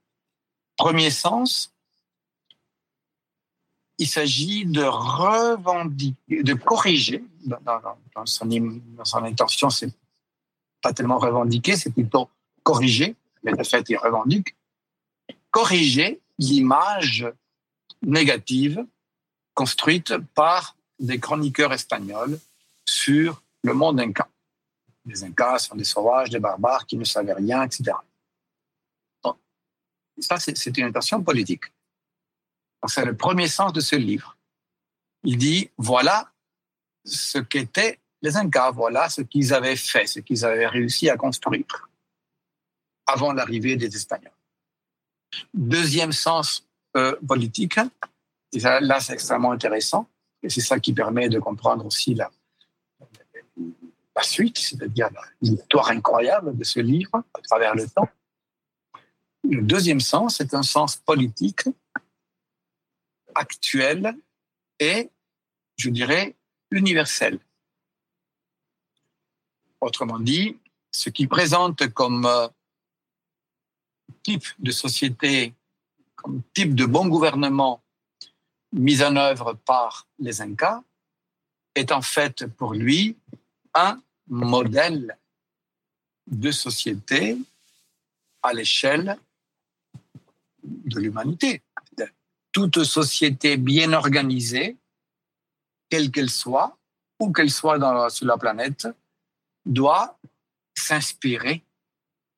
B: Premier sens, il s'agit de revendiquer, de corriger, dans, son, dans son intention, c'est pas tellement revendiquer, c'est plutôt corriger, mais de fait, il revendique, corriger l'image négative construite par des chroniqueurs espagnols sur le monde inca. Les Incas sont des sauvages, des barbares qui ne savaient rien, etc. ça, c'est une intention politique. C'est le premier sens de ce livre. Il dit, voilà ce qu'étaient les Incas, voilà ce qu'ils avaient fait, ce qu'ils avaient réussi à construire avant l'arrivée des Espagnols. Deuxième sens euh, politique, là c'est extrêmement intéressant, et c'est ça qui permet de comprendre aussi la, la suite, c'est-à-dire l'histoire incroyable de ce livre à travers le temps. Le deuxième sens est un sens politique, actuel et, je dirais, universel. Autrement dit, ce qui présente comme euh, type de société, comme type de bon gouvernement mis en œuvre par les Incas, est en fait pour lui un modèle de société à l'échelle de l'humanité. Toute société bien organisée, quelle qu'elle soit, où qu'elle soit sur la planète, doit s'inspirer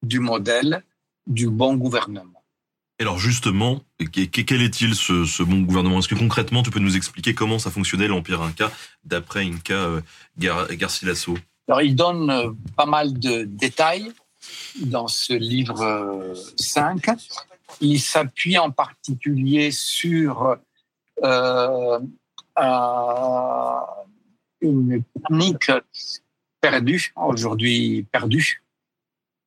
B: du modèle du bon gouvernement.
A: Alors justement, quel est-il ce, bon gouvernement? Est-ce que concrètement, tu peux nous expliquer comment ça fonctionnait l'Empire Inca d'après Inca euh, Garcilaso
B: Alors il donne euh, pas mal de détails dans ce livre 5. Euh, il s'appuie en particulier sur une technique perdue, aujourd'hui perdue,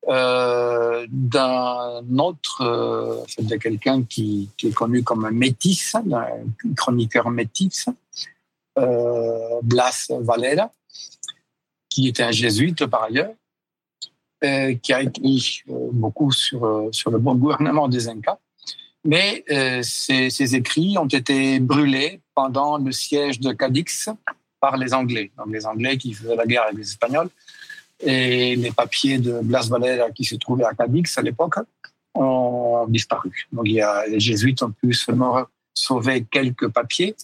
B: euh, d'un autre, euh, de quelqu'un qui, est connu comme un métis, un chroniqueur métis, euh, Blas Valera, qui était un jésuite par ailleurs, euh, qui a écrit beaucoup sur, sur le bon gouvernement des Incas. Mais ces, ces, écrits ont été brûlés pendant le siège de Cadix par les Anglais. Donc les Anglais qui faisaient la guerre avec les Espagnols et les papiers de Blas Valera qui se trouvaient à Cadix à l'époque ont disparu. Donc il y a, les jésuites ont pu seulement sauver quelques papiers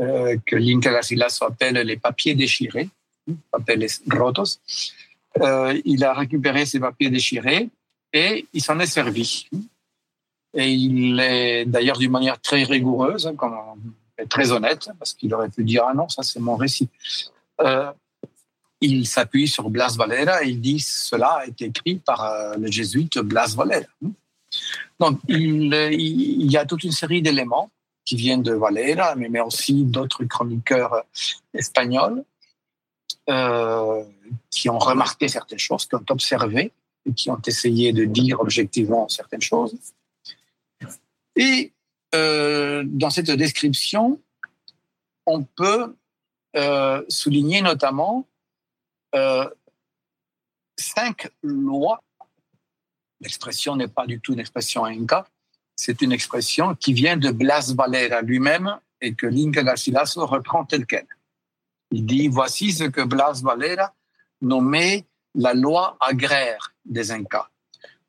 B: euh, que l'Inca Garcilaso appelle les papiers déchirés, appelle les rotos. Euh, il a récupéré ces papiers déchirés et il s'en est servi. Et il est d'ailleurs d'une manière très rigoureuse, comme, très honnête, parce qu'il aurait pu dire ah non, ça c'est mon récit. Euh, il s'appuie sur Blas Valera et il dit cela a été écrit par euh, le jésuite Blas Valera. Donc, il, y a toute une série d'éléments qui viennent de Valera, mais, aussi d'autres chroniqueurs espagnols euh, qui ont remarqué certaines choses, qui ont observé et qui ont essayé de dire objectivement certaines choses. Et euh, dans cette description, on peut souligner notamment euh, cinq lois. L'expression n'est pas du tout une expression inca, c'est une expression qui vient de Blas Valera lui-même et que l'Inca Garcilaso reprend tel quel. Il dit voici ce que Blas Valera nommait la loi agraire des Incas.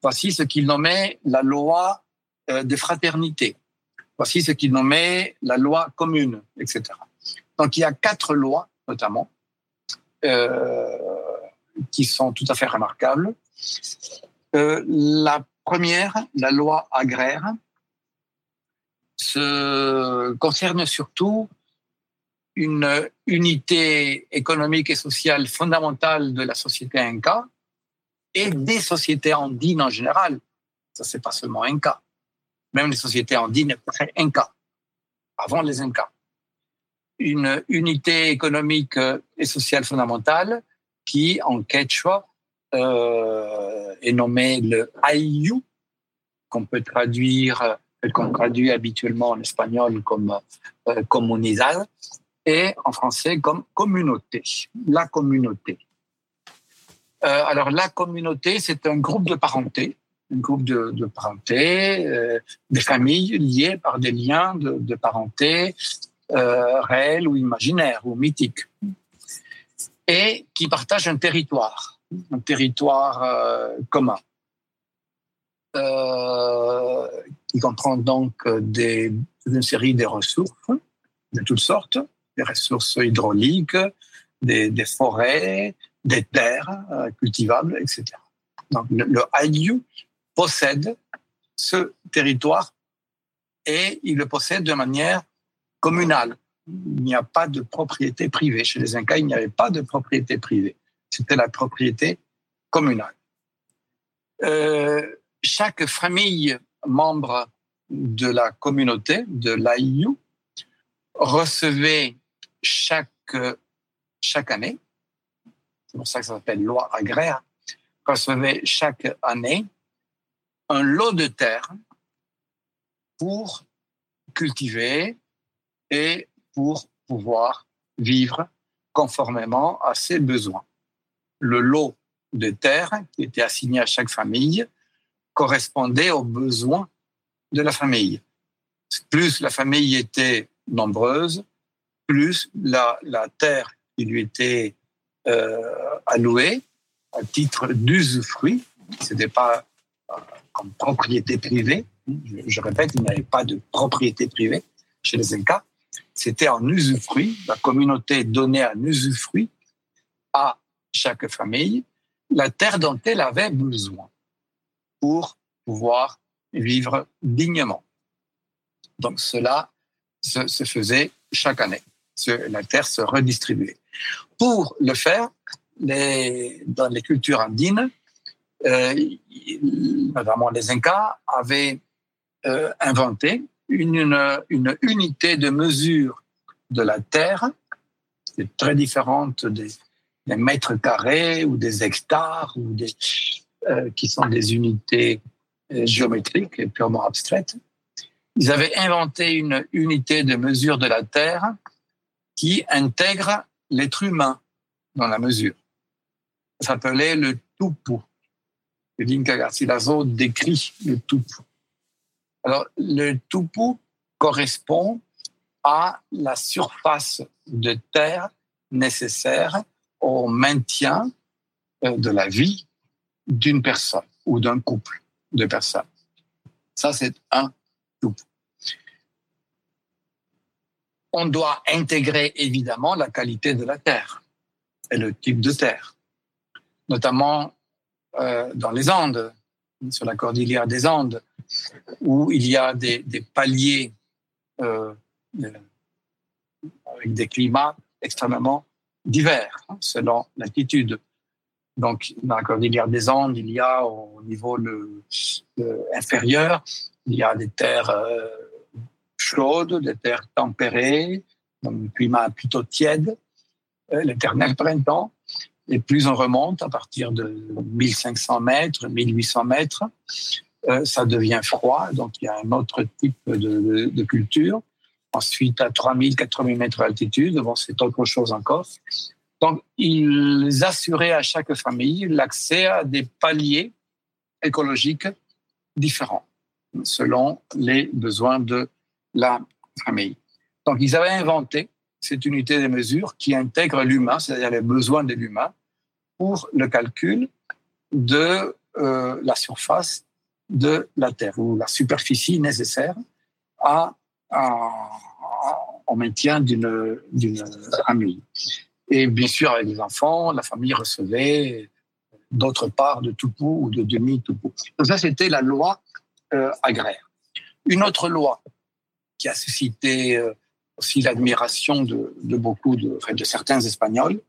B: Voici ce qu'il nommait la loi euh, de fraternité. Voici ce qu'il nommait la loi commune, etc. Donc il y a quatre lois, notamment, qui sont tout à fait remarquables. Euh, la première, la loi agraire, se concerne surtout une unité économique et sociale fondamentale de la société inca et des sociétés andines en général. Ça, c'est pas seulement inca. même les sociétés andines pré-Inca, avant les Incas. Une unité économique et sociale fondamentale qui, en quechua, euh, est nommée le ayu, qu'on peut traduire, qu'on traduit habituellement en espagnol comme euh, comunidad, et en français comme communauté, la communauté. Euh, alors la communauté, c'est un groupe de parenté, un groupe de, parenté, euh, des familles liées par des liens de parenté euh, réels ou imaginaires ou mythiques, et qui partagent un territoire, un territoire euh, commun, euh, qui comprend donc une série de ressources de toutes sortes, des ressources hydrauliques, des, forêts, des terres cultivables, etc. Donc le, le possède ce territoire et il le possède de manière communale. Il n'y a pas de propriété privée. Chez les Incas, il n'y avait pas de propriété privée. C'était la propriété communale. Euh, chaque famille membre de la communauté, de l'Aïu, recevait chaque, chaque année, c'est pour ça que ça s'appelle loi agraire, recevait chaque année un lot de terre pour cultiver et pour pouvoir vivre conformément à ses besoins. Le lot de terre qui était assigné à chaque famille correspondait aux besoins de la famille. Plus la famille était nombreuse, plus la, la terre qui lui était euh, allouée à titre d'usufruit, ce n'était pas euh, comme propriété privée, je, je répète, il n'y avait pas de propriété privée chez les Incas, c'était en usufruit, la communauté donnait un usufruit à chaque famille la terre dont elle avait besoin pour pouvoir vivre dignement. Donc cela se, faisait chaque année. La terre se redistribuait. Pour le faire, dans les cultures andines, euh, notamment les Incas, avaient euh, inventé une, une, unité de mesure de la terre, qui est très différente des, mètres carrés ou des hectares, ou des, euh, qui sont des unités euh, géométriques et purement abstraites. Ils avaient inventé une unité de mesure de la Terre qui intègre l'être humain dans la mesure. Ça s'appelait le tupu. Dinka Garcilaso décrit le tupu. Alors, le tupu correspond à la surface de terre nécessaire au maintien euh, de la vie d'une personne ou d'un couple de personnes. Ça, c'est un tupu on doit intégrer évidemment la qualité de la terre et le type de terre, notamment euh, dans les Andes, sur la cordillère des Andes, où il y a des, paliers euh, euh avec des climats extrêmement divers hein, selon l'altitude. Donc, dans la cordillère des Andes, il y a au niveau le, inférieur, il y a des terres euh, chaudes, des terres tempérées, un climat plutôt tiède, l'éternel printemps. Et plus on remonte, à partir de 1500 mètres, 1800 mètres, euh, ça devient froid, donc il y a un autre type de, de, culture. Ensuite, à 3000, 4000 mètres d'altitude, bon, c'est autre chose encore. Donc, ils assuraient à chaque famille l'accès à des paliers écologiques différents selon les besoins de la famille. Donc, ils avaient inventé cette unité de mesure qui intègre l'humain, c'est-à-dire les besoins de l'humain, pour le calcul de euh, la surface de la Terre ou la superficie nécessaire à, à, au maintien d'une famille. Et bien sûr, avec les enfants, la famille recevait d'autre part de Toupou ou de demi-Toupou. Donc ça, c'était la loi euh, agraire. Une autre loi qui a suscité euh, aussi l'admiration de, beaucoup de certains Espagnols,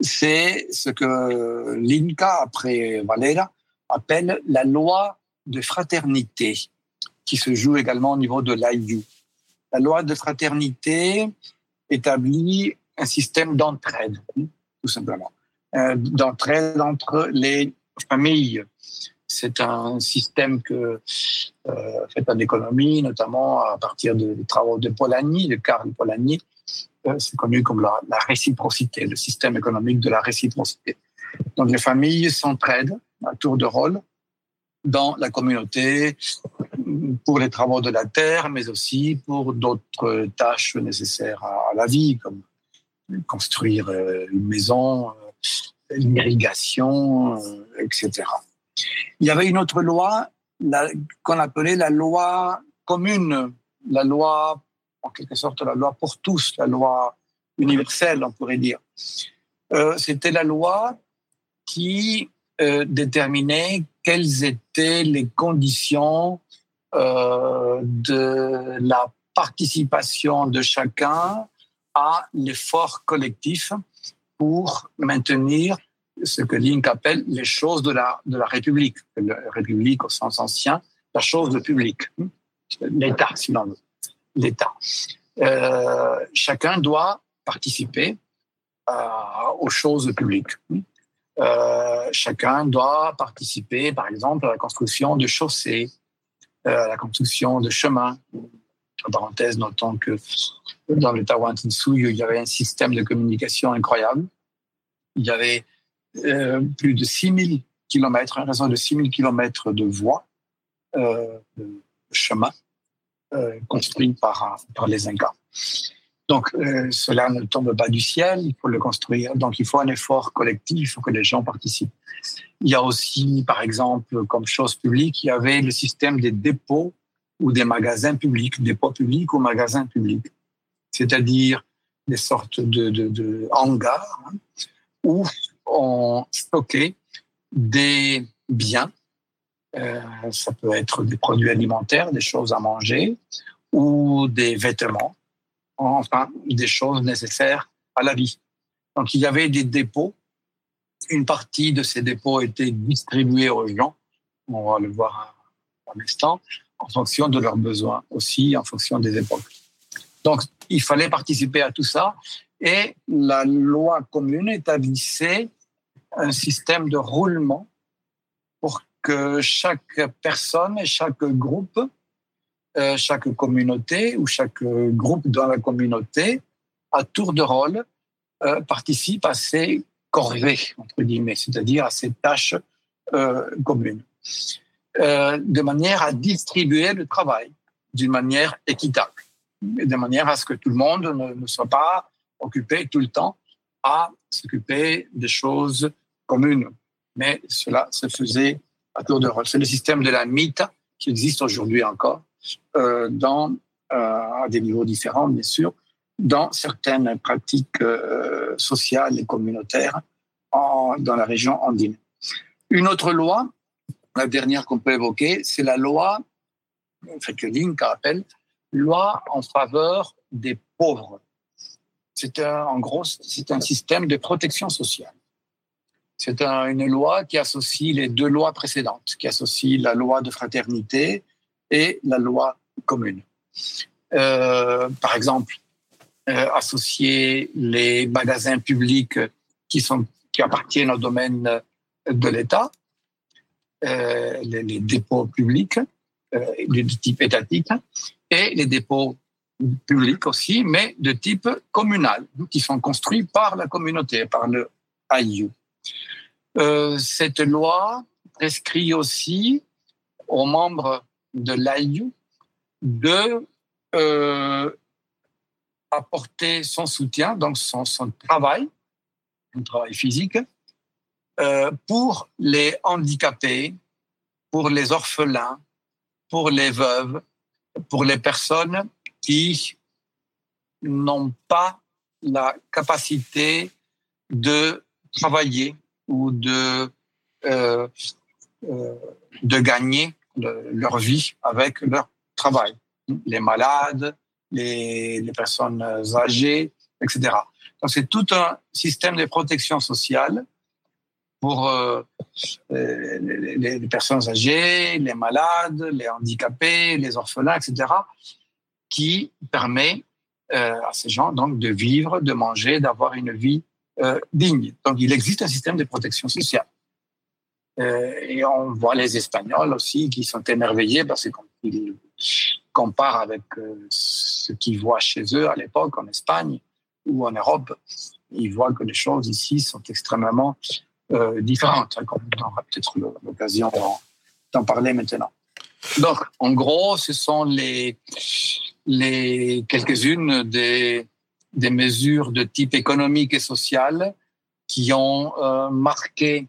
B: c'est ce que l'Inca, après Valera, appelle la loi de fraternité, qui se joue également au niveau de l'AIU. La loi de fraternité établit un système d'entraide, tout simplement. Euh, d'entraide entre les familles. C'est un système que euh, fait en économie, notamment à partir des travaux de Polanyi, de Karl Polanyi. Euh, c'est connu comme la, réciprocité, le système économique de la réciprocité. Donc les familles s'entraident à tour de rôle dans la communauté pour les travaux de la terre, mais aussi pour d'autres tâches nécessaires à la vie, comme construire euh, une maison, euh, une irrigation, euh, etc. Il y avait une autre loi qu'on appelait la loi commune, la loi, en quelque sorte, la loi pour tous, la loi universelle, on pourrait dire. C'était la loi qui déterminait quelles étaient les conditions de la participation de chacun à l'effort collectif pour maintenir ce que Link appelle les choses de la, de la République. La République au sens ancien, la chose de public, l'État, sinon l'État. Euh, chacun doit participer euh, aux choses publiques. Euh, chacun doit participer, par exemple, à la construction de chaussées, à la construction de chemins, en parenthèse, notons que dans le Tawantinsuyu, il y avait un système de communication incroyable. Il y avait euh, plus de 6000 km, un réseau de 6000 km de voies, euh, de chemins euh, construits par, par les Incas. Donc, cela ne tombe pas du ciel, il faut le construire. Donc, il faut un effort collectif, il faut que les gens participent. Il y a aussi, par exemple, comme chose publique, il y avait le système des dépôts ou des magasins publics, des pots publics ou magasins publics, c'est-à-dire des sortes de, hangars hein, où on stockait des biens. Euh, ça peut être des produits alimentaires, des choses à manger ou des vêtements, enfin des choses nécessaires à la vie. Donc il y avait des dépôts. Une partie de ces dépôts était distribuée aux gens. On va le voir un instant en fonction de leurs besoins aussi, en fonction des époques. Donc, il fallait participer à tout ça et la loi commune établissait un système de roulement pour que chaque personne et chaque groupe, euh, chaque communauté ou chaque groupe dans la communauté, à tour de rôle, euh, participe à ces corvées, entre guillemets, c'est-à-dire à ces tâches euh, communes. De manière à distribuer le travail d'une manière équitable, de manière à ce que tout le monde ne, soit pas occupé tout le temps à s'occuper des choses communes. Mais cela se faisait à tour de rôle. C'est le système de la mythe qui existe aujourd'hui encore, euh, dans, euh, à des niveaux différents, bien sûr, dans certaines pratiques sociales et communautaires dans la région andine. Une autre loi la dernière qu'on peut évoquer, c'est la loi, Link rappelle, loi en faveur des pauvres. C'est en gros, c'est un système de protection sociale. C'est une loi qui associe les deux lois précédentes, qui associe la loi de fraternité et la loi commune. Euh, par exemple, euh, associer les magasins publics qui, appartiennent au domaine de l'État euh, les, dépôts publics de type étatique et les dépôts publics aussi, mais de type communal, qui sont construits par la communauté, par le AIU. Euh, cette loi prescrit aussi aux membres de l'AIU de euh, apporter son soutien, donc son, travail, un travail physique, euh, pour les handicapés, pour les orphelins, pour les veuves, pour les personnes qui n'ont pas la capacité de travailler ou de, euh, euh, de gagner leur vie avec leur travail. Les malades, les, personnes âgées, etc. Donc c'est tout un système de protection sociale pour euh, les, les, personnes âgées, les malades, les handicapés, les orphelins, etc., qui permet à ces gens donc de vivre, de manger, d'avoir une vie digne. Donc il existe un système de protection sociale. et on voit les Espagnols aussi qui sont émerveillés parce qu'ils comparent avec ce qu'ils voient chez eux à l'époque en Espagne ou en Europe ils voient que les choses ici sont extrêmement euh, différentes. Hein, on aura peut-être l'occasion d'en parler maintenant. Donc, en gros, ce sont les quelques-unes des, des mesures de type économique et social qui ont euh, marqué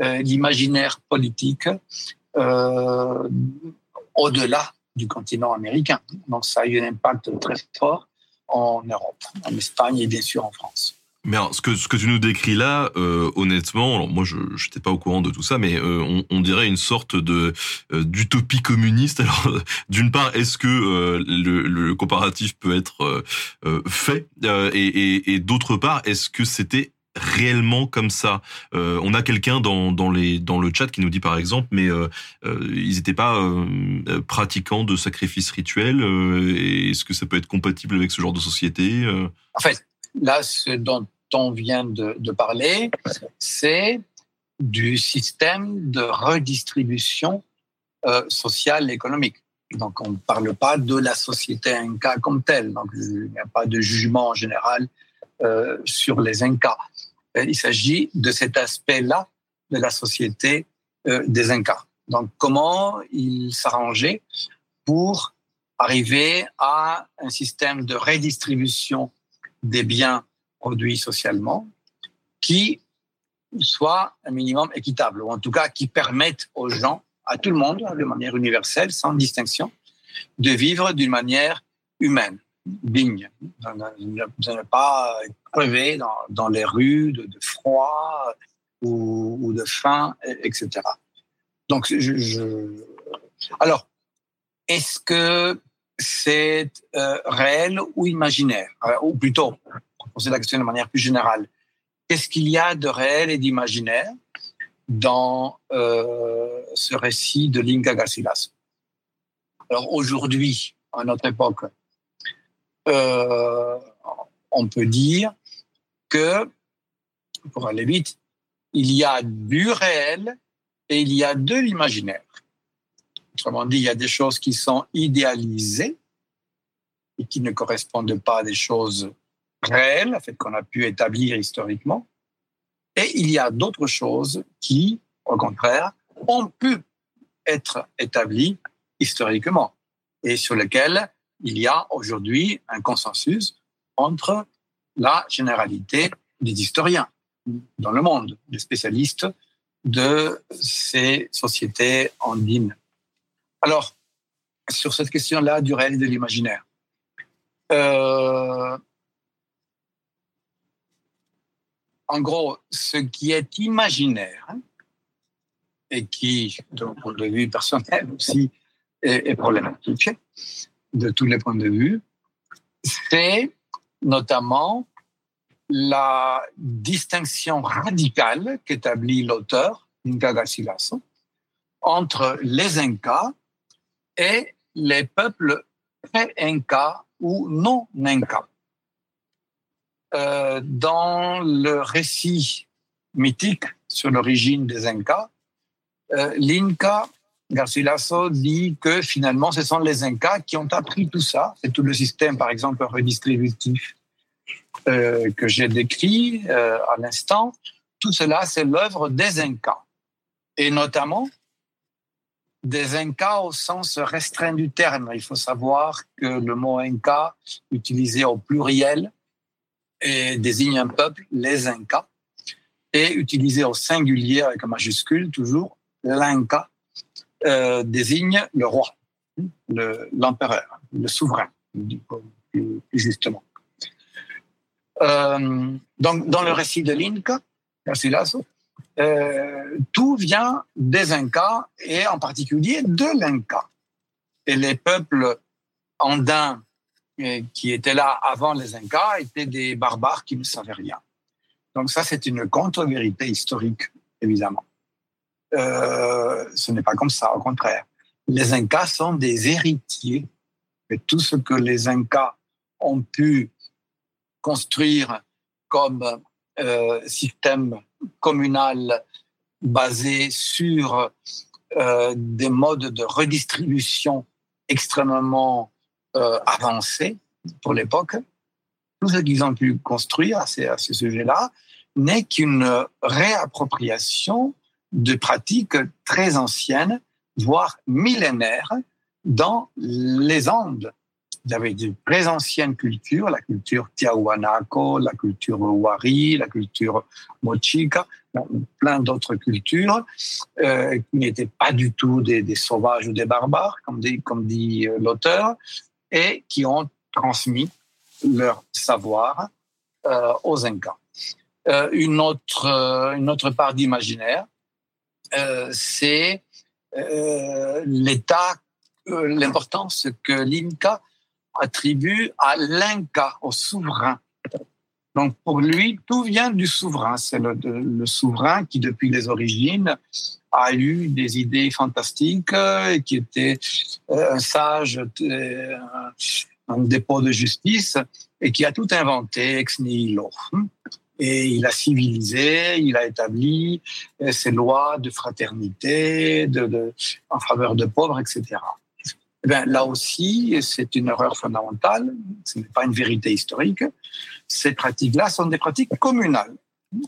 B: euh, l'imaginaire politique euh, au-delà du continent américain. Donc, ça a eu un impact très fort en Europe, en Espagne et bien sûr en France.
A: Mais alors, ce que ce que tu nous décris là, euh, honnêtement, alors moi je n'étais pas au courant de tout ça, mais euh, on, on, dirait une sorte de euh, d'utopie communiste. <laughs> Alors, d'une part, est-ce que euh, le, le, comparatif peut être fait, et, et, et d'autre part, est-ce que c'était réellement comme ça? On a quelqu'un dans dans dans le chat qui nous dit par exemple, mais ils n'étaient pas pratiquants de sacrifices rituels. est-ce que ça peut être compatible avec ce genre de société
B: En fait Là, ce dont on vient de, parler, c'est du système de redistribution euh, sociale et économique. Donc, on ne parle pas de la société Inca comme telle. Donc, il n'y a pas de jugement en général euh, sur les Incas. Euh, il s'agit de cet aspect-là de la société des Incas. Donc, comment ils s'arrangeaient pour arriver à un système de redistribution des biens produits socialement qui soient un minimum équitable, ou en tout cas qui permettent aux gens, à tout le monde, de manière universelle, sans distinction, de vivre d'une manière humaine, digne, de ne pas crever dans, les rues de, froid ou, de faim, etc. Donc, je... alors, est-ce que c'est euh, réel ou imaginaire? Euh, Ou plutôt, poser la question de manière plus générale. Qu'est-ce qu'il y a de réel et d'imaginaire dans euh, ce récit de Linga Garcilas Alors aujourd'hui, à notre époque, on peut dire que, pour aller vite, il y a du réel et il y a de l'imaginaire. Autrement dit, il y a des choses qui sont idéalisées et qui ne correspondent pas à des choses réelles, en fait, qu'on a pu établir historiquement. Et il y a d'autres choses qui, au contraire, ont pu être établies historiquement et sur lesquelles il y a aujourd'hui un consensus entre la généralité des historiens dans le monde, des spécialistes de ces sociétés andines. Alors, sur cette question-là du réel et de l'imaginaire, euh, en gros, ce qui est imaginaire et qui, d'un point de vue personnel aussi, est, problématique de tous les points de vue, c'est notamment la distinction radicale qu'établit l'auteur, Inca Garcilaso, entre les Incas et les peuples pré-Inca ou non-Inca. Euh, dans le récit mythique sur l'origine des Incas, euh, l'Inca Garcilaso dit que finalement ce sont les Incas qui ont appris tout ça, c'est tout le système par exemple redistributif euh, que j'ai décrit euh, à l'instant, tout cela c'est l'œuvre des Incas et notamment des Incas au sens restreint du terme. Il faut savoir que le mot Inca, utilisé au pluriel, désigne un peuple, les Incas, et utilisé au singulier avec un majuscule, toujours, l'Inca euh, désigne le roi, l'empereur, le, souverain, plus, justement. Euh, donc, dans le récit de l'Inca, Garcilaso, euh, tout vient des Incas et en particulier de l'Inca. Et les peuples andins euh, qui étaient là avant les Incas étaient des barbares qui ne savaient rien. Donc ça, c'est une contre-vérité historique, évidemment. euh, ce n'est pas comme ça, au contraire. Les Incas sont des héritiers de tout ce que les Incas ont pu construire comme euh, système communal basé sur euh, des modes de redistribution extrêmement euh, avancés pour l'époque. Tout ce qu'ils ont pu construire à ce, à ce sujet-là n'est qu'une réappropriation de pratiques très anciennes, voire millénaires, dans les Andes. Y avait de très anciennes cultures, la culture Tiahuanaco, la culture Wari, la culture Mochica, plein d'autres cultures euh, qui n'étaient pas du tout des, sauvages ou des barbares, comme dit, comme dit euh, l'auteur, et qui ont transmis leur savoir euh, aux Incas. Une, autre, une autre part d'imaginaire, c'est l'état, l'importance que l'Inca attribue à l'Inca, au souverain. Donc pour lui, tout vient du souverain. C'est le, souverain qui, depuis les origines, a eu des idées fantastiques, et qui était un sage, un dépôt de justice, et qui a tout inventé ex nihilo et il a civilisé, il a établi euh, ses lois de fraternité, en faveur de pauvres, etc. Bien, là aussi, c'est une erreur fondamentale, ce n'est pas une vérité historique. Ces pratiques-là sont des pratiques communales.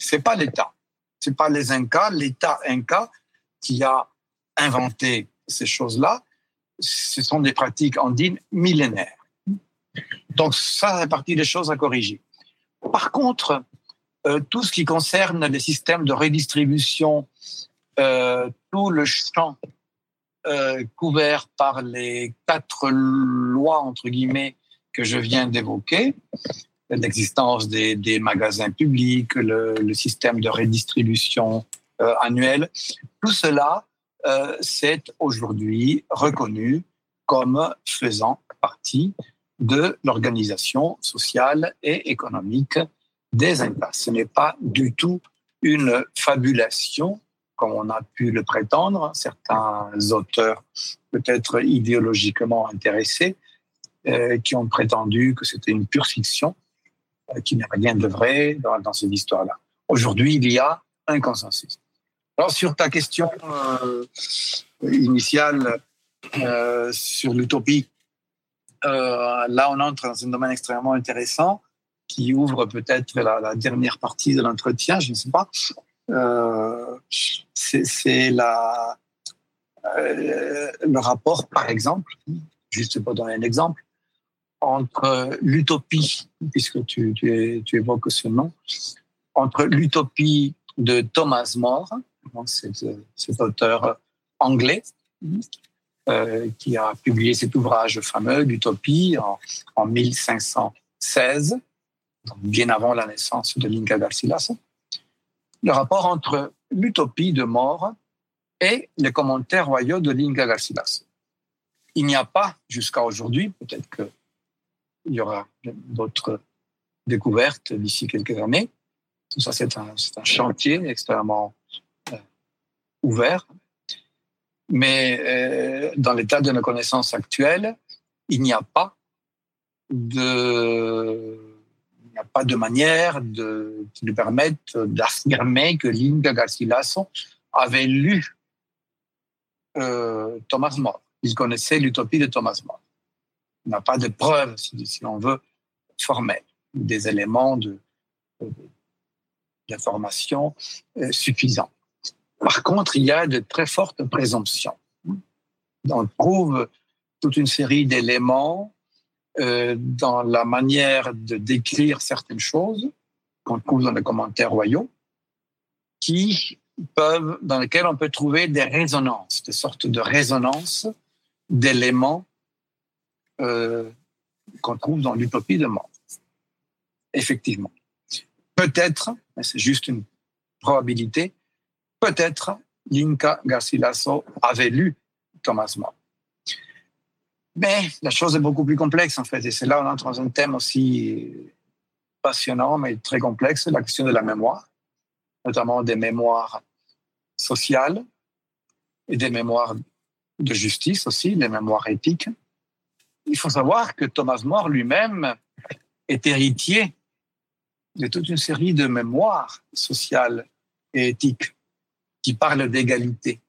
B: C'est pas l'État, c'est pas les Incas, l'État Inca qui a inventé ces choses-là. Ce sont des pratiques andines millénaires. Donc ça, c'est partie des choses à corriger. Par contre, euh, tout ce qui concerne les systèmes de redistribution, euh, tout le champ euh, couvert par les quatre lois, entre guillemets, que je viens d'évoquer, l'existence des, magasins publics, le, système de redistribution euh, annuel, tout cela, euh, c'est aujourd'hui reconnu comme faisant partie de l'organisation sociale et économique des impasses. Ce n'est pas du tout une fabulation, comme on a pu le prétendre. Certains auteurs, peut-être idéologiquement intéressés, euh, qui ont prétendu que c'était une pure fiction, euh, qu'il n'y a rien de vrai dans, cette histoire-là. Aujourd'hui, il y a un consensus. Alors, sur ta question euh, initiale euh, sur l'utopie, là, on entre dans un domaine extrêmement intéressant qui ouvre peut-être la, la, dernière partie de l'entretien, je ne sais pas. Euh, c'est euh, le rapport, par exemple, juste pour donner un exemple, entre l'utopie, puisque tu, évoques ce nom, entre l'utopie de Thomas More, cet, auteur anglais, euh, qui a publié cet ouvrage fameux, l'utopie, en, en 1516, bien avant la naissance de l'Inca Garcilaso, le rapport entre l'utopie de mort et les commentaires royaux de l'Inca Garcilaso. Il n'y a pas, jusqu'à aujourd'hui, peut-être qu'il y aura d'autres découvertes d'ici quelques années. Tout ça, c'est un, chantier extrêmement euh, ouvert. Mais euh, dans l'état de nos connaissances actuelles, il n'y a pas de a pas de manière qui nous permette d'affirmer que Linda Garcilaso avait lu euh, Thomas More. Il connaissait l'utopie de Thomas More. Il n'a pas de preuves, si, on veut, formelles, des éléments de, d'information euh, suffisants. Par contre, il y a de très fortes présomptions. On trouve toute une série d'éléments euh, dans la manière de décrire certaines choses qu'on trouve dans les commentaires royaux, qui peuvent, dans lesquels on peut trouver des résonances, des sortes de résonances d'éléments euh, qu'on trouve dans l'utopie de mort. Effectivement. Peut-être, mais c'est juste une probabilité, peut-être l'Inca Garcilaso avait lu Thomas More. Mais la chose est beaucoup plus complexe, en fait. Et c'est là on entre dans un thème aussi passionnant, mais très complexe, la question de la mémoire, notamment des mémoires sociales, et des mémoires de justice aussi, les mémoires éthiques. Il faut savoir que Thomas More lui-même est héritier de toute une série de mémoires sociales et éthiques qui parlent d'égalité,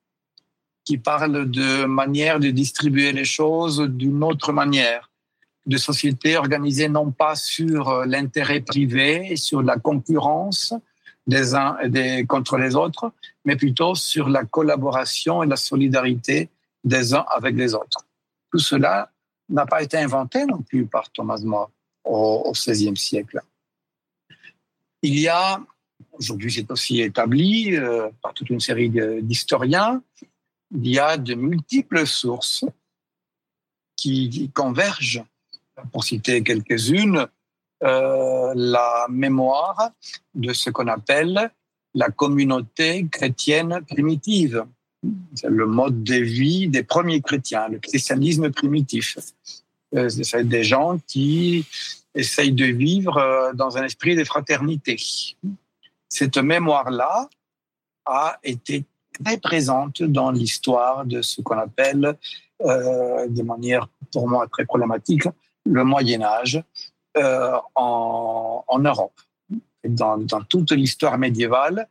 B: qui parlent de manière de distribuer les choses d'une autre manière, de sociétés organisées non pas sur l'intérêt privé, sur la concurrence des uns contre les autres, mais plutôt sur la collaboration et la solidarité des uns avec les autres. Tout cela n'a pas été inventé non plus par Thomas More au XVIe siècle. Il y a, aujourd'hui c'est aussi établi euh, par toute une série d'historiens, il y a de multiples sources qui convergent, pour citer quelques-unes, euh, la mémoire de ce qu'on appelle la communauté chrétienne primitive. Le mode de vie des premiers chrétiens, le christianisme primitif. Euh, c'est des gens qui essayent de vivre euh, dans un esprit de fraternité. Cette mémoire-là a été très présente dans l'histoire de ce qu'on appelle, euh, de manière pour moi très problématique, le Moyen Âge euh, en, Europe. Dans, toute l'histoire médiévale,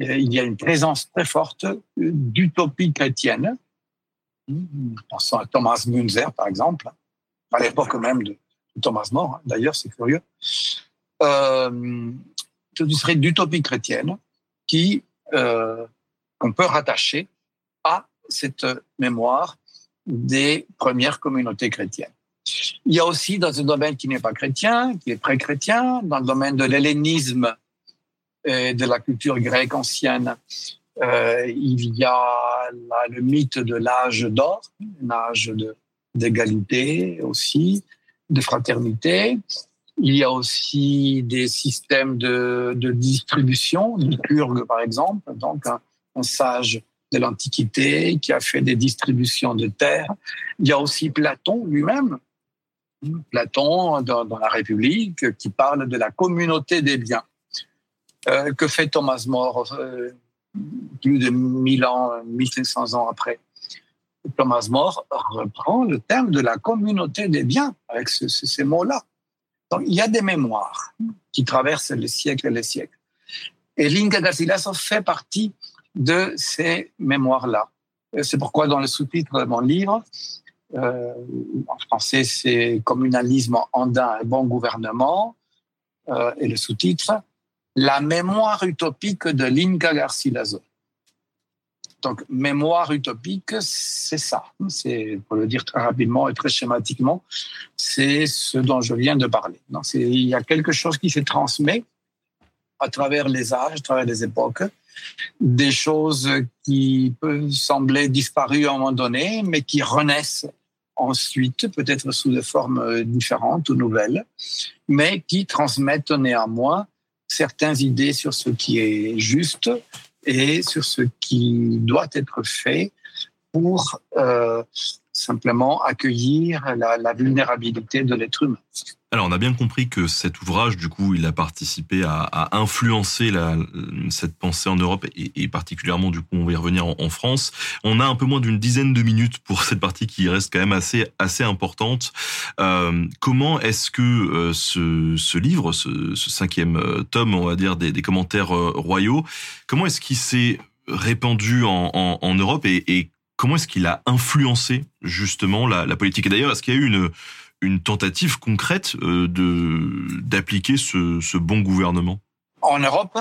B: euh, il y a une présence très forte d'utopie chrétienne. Pensons à Thomas Munzer, par exemple, à l'époque même de, Thomas More, d'ailleurs, c'est curieux, euh, ce serait d'utopie chrétienne qui qu'on peut rattacher à cette mémoire des premières communautés chrétiennes. Il y a aussi dans un domaine qui n'est pas chrétien, qui est pré-chrétien, dans le domaine de l'hellénisme et de la culture grecque ancienne, euh, il y a le mythe de l'âge d'or, l'âge d'égalité aussi, de fraternité. Il y a aussi des systèmes de, distribution, Lycurgue par exemple, donc un, sage de l'Antiquité qui a fait des distributions de terres. Il y a aussi Platon lui-même, Platon dans, la République, qui parle de la communauté des biens. Euh, que fait Thomas More euh, plus de 1000 ans, 1500 ans après? Thomas More reprend le terme de la communauté des biens avec ces mots-là. Donc, il y a des mémoires qui traversent les siècles et les siècles. Et Linka Garcilaso fait partie de ces mémoires-là. C'est pourquoi dans le sous-titre de mon livre, euh, en français c'est Communalisme andin et bon gouvernement, euh, et le sous-titre, La mémoire utopique de Linka Garcilaso. Donc, mémoire utopique, c'est ça. C'est, pour le dire très rapidement et très schématiquement, c'est ce dont je viens de parler. Il y a quelque chose qui se transmet à travers les âges, à travers les époques, des choses qui peuvent sembler disparues à un moment donné, mais qui renaissent ensuite, peut-être sous des formes différentes ou nouvelles, mais qui transmettent néanmoins certaines idées sur ce qui est juste et sur ce qui doit être fait pour euh, simplement accueillir la, vulnérabilité de l'être humain.
A: Alors, on a bien compris que cet ouvrage, du coup, il a participé à, influencer cette pensée en Europe et, particulièrement, du coup, on va y revenir en, France. On a un peu moins d'une dizaine de minutes pour cette partie qui reste quand même assez assez importante. Euh, comment est-ce que euh, ce, livre, ce, cinquième euh, tome, on va dire, des, commentaires royaux, comment est-ce qu'il s'est répandu en, en, en Europe et comment est-ce qu'il a influencé justement la, politique? Et d'ailleurs, est-ce qu'il y a eu une tentative concrète euh, de d'appliquer ce, ce, bon gouvernement?
B: En Europe,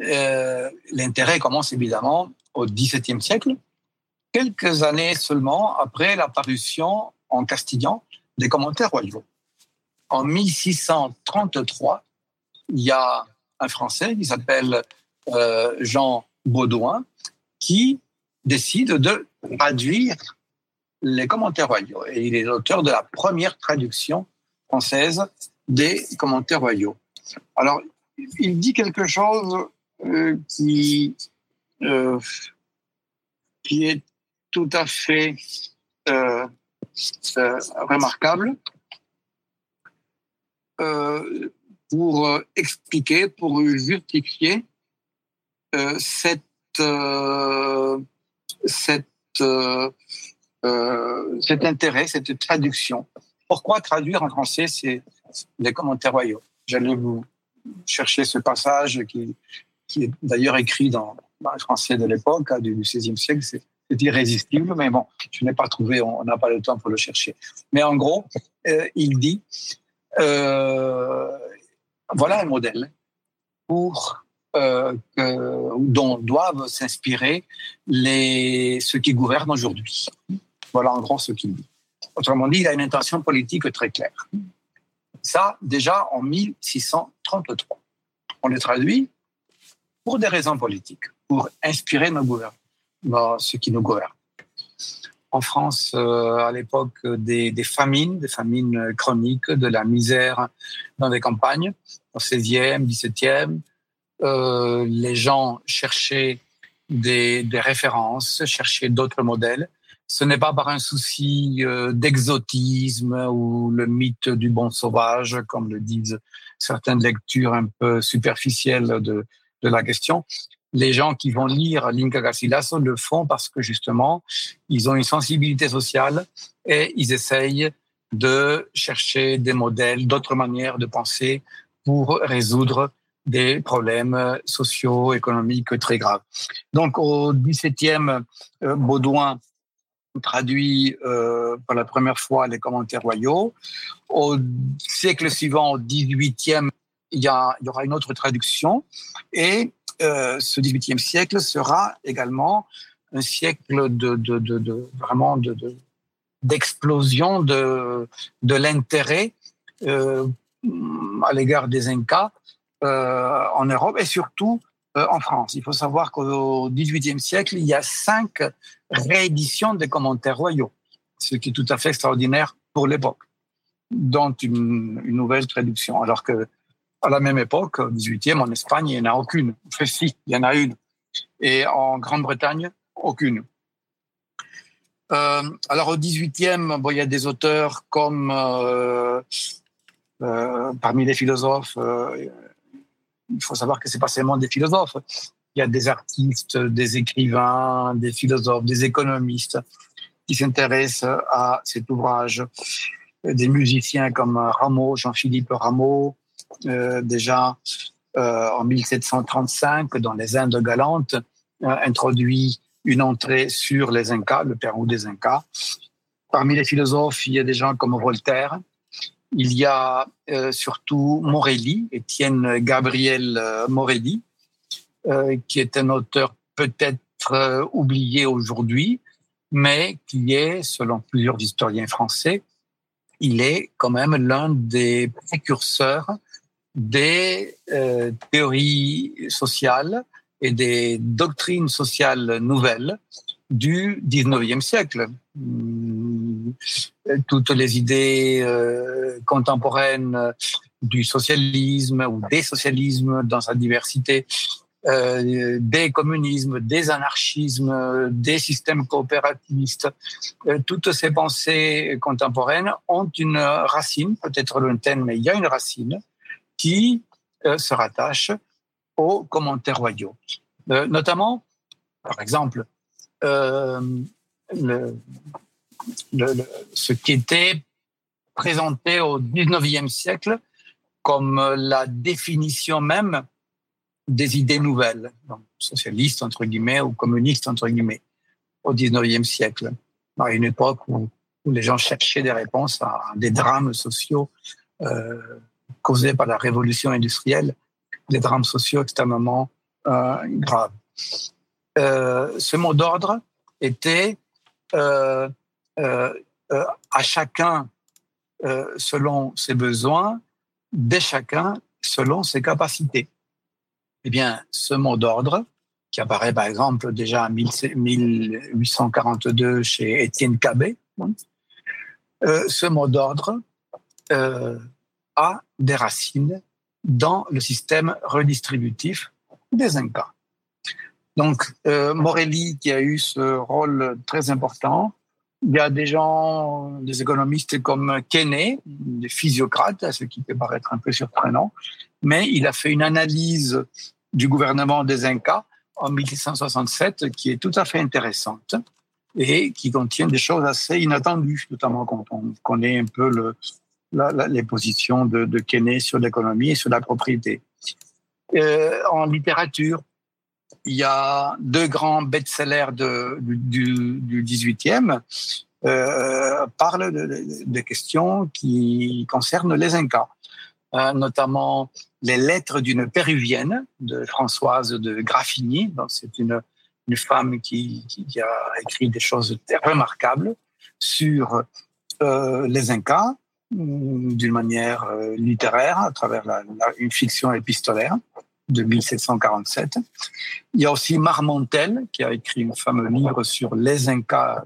B: euh, l'intérêt commence évidemment au XVIIe siècle, quelques années seulement après l'apparition en castillan des commentaires royaux. En 1633, il y a un Français qui s'appelle euh, Jean Baudouin qui décide de traduire les commentaires royaux. Et il est l'auteur de la première traduction française des commentaires royaux. Alors, il dit quelque chose euh, qui, euh, qui est tout à fait euh, remarquable pour expliquer, pour justifier cette, cette cet intérêt, cette traduction. Pourquoi traduire en français c'est les commentaires royaux? J'allais vous chercher ce passage qui, qui est d'ailleurs écrit dans, le français de l'époque, hein, du XVIe siècle. C'est irrésistible, mais bon, je n'ai pas trouvé, on n'a pas le temps pour le chercher. Mais en gros, euh, il dit euh, voilà un modèle pour euh, dont doivent s'inspirer ceux qui gouvernent aujourd'hui. Voilà en gros ce qu'il dit. Autrement dit, il a une intention politique très claire. Ça, déjà en 1633. On le traduit pour des raisons politiques, pour inspirer nos gouvernants, ceux qui nous gouvernent. En France, euh, à l'époque des, famines, des famines chroniques, de la misère dans les campagnes, au 16e, 17e, euh, les gens cherchaient des, références, cherchaient d'autres modèles ce n'est pas par un souci euh, d'exotisme ou le mythe du bon sauvage, comme le disent certaines lectures un peu superficielles de, de la question. Les gens qui vont lire Linka Garcilaso le font parce que justement, ils ont une sensibilité sociale et ils essayent de chercher des modèles, d'autres manières de penser pour résoudre des problèmes sociaux, économiques très graves. Donc au XVIIe, euh, Baudouin traduit euh, pour la première fois les commentaires royaux. Au siècle suivant, au XVIIIe, il y, il y aura une autre traduction. Et euh, ce XVIIIe siècle sera également un siècle de, de, de, de vraiment de, d'explosion de, de l'intérêt euh, à l'égard des Incas euh, en Europe et surtout euh, en France. Il faut savoir qu'au XVIIIe siècle, il y a cinq rééditions des commentaires royaux, ce qui est tout à fait extraordinaire pour l'époque, dont une, nouvelle traduction. Alors que à la même époque, au XVIIIe, en Espagne, il n'y en a aucune. Enfin, si, il y en a une. Et en Grande-Bretagne, aucune. Euh, alors au XVIIIe, bon, il y a des auteurs comme parmi les philosophes il faut savoir que c'est pas seulement des philosophes. Il y a des artistes, des écrivains, des philosophes, des économistes qui s'intéressent à cet ouvrage. Des musiciens comme Rameau, Jean-Philippe Rameau, euh, déjà euh, en 1735, dans les Indes galantes, euh, introduit une entrée sur les Incas, le Pérou des Incas. Parmi les philosophes, il y a des gens comme Voltaire, il y a euh, surtout Morelli, Étienne Gabriel euh, Morelli, euh, qui est un auteur peut-être oublié aujourd'hui, mais qui est, selon plusieurs historiens français, il est quand même l'un des précurseurs des théories sociales et des doctrines sociales nouvelles du 19e siècle. Hum, toutes les idées euh, contemporaines du socialisme ou des socialismes dans sa diversité, euh, des communismes, des anarchismes, des systèmes coopérativistes, euh, toutes ces pensées contemporaines ont une racine, peut-être lointaine, mais il y a une racine qui se rattache aux commentaires royaux. notamment, par exemple, euh, ce qui était présenté au 19e siècle comme la définition même des idées nouvelles, socialistes entre guillemets ou communistes entre guillemets, au 19e siècle, à une époque où, les gens cherchaient des réponses à des drames sociaux euh, causés par la révolution industrielle, des drames sociaux extrêmement euh, graves. Euh, ce mot d'ordre était euh, euh, à chacun selon ses besoins, dès chacun selon ses capacités. Eh bien, ce mot d'ordre, qui apparaît par exemple déjà en 1842 chez Étienne Cabet, ce mot d'ordre a des racines dans le système redistributif des Incas. Donc, euh, Morelli, qui a eu ce rôle très important, il y a des gens, des économistes comme Kenney, des physiocrates, ce qui peut paraître un peu surprenant, mais il a fait une analyse du gouvernement des Incas en 1667 qui est tout à fait intéressante. et qui contiennent des choses assez inattendues, notamment quand on connaît un peu le, les positions de, de sur l'économie et sur la propriété. Euh, en littérature, il y a deux grands best-sellers du, du 18e euh, parlent de, questions qui concernent les Incas, euh, notamment les lettres d'une péruvienne de Françoise de Graffigny. C'est une, une femme qui, qui, a écrit des choses remarquables sur euh, les Incas mm, d'une manière euh, littéraire à travers une fiction épistolaire de 1747. Il y a aussi Marmontel qui a écrit un fameux livre sur les Incas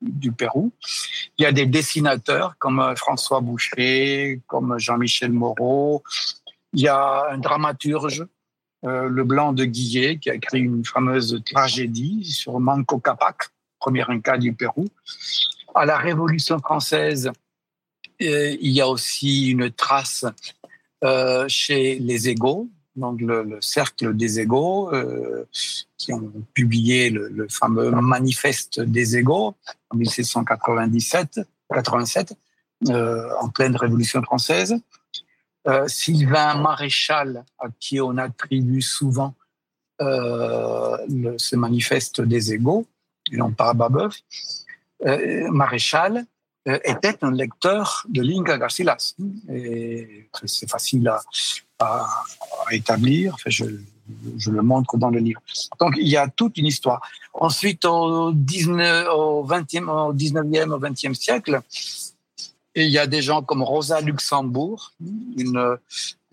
B: du Pérou. Il y a des dessinateurs comme euh, François Boucher, comme Jean-Michel Moreau. Il y a un dramaturge, euh, Le Blanc de Guillet, qui a écrit une fameuse tragédie sur Manco Capac, premier Inca du Pérou. À la Révolution française, euh, il y a aussi une trace chez les égaux, donc le, cercle des égaux, euh, qui ont publié le, fameux manifeste des égaux en 1797, 87, euh, en pleine Révolution française. Euh, Sylvain Maréchal, à qui on attribue souvent ce manifeste des égaux, et non pas à Babeuf, Maréchal était un lecteur de Linga Garcilas. C'est facile à, établir. Je, je, le montre dans le livre. Donc, il y a toute une histoire. Ensuite, au, 19, au, 20e, au 19e, au 20e siècle, il y a des gens comme Rosa Luxembourg, une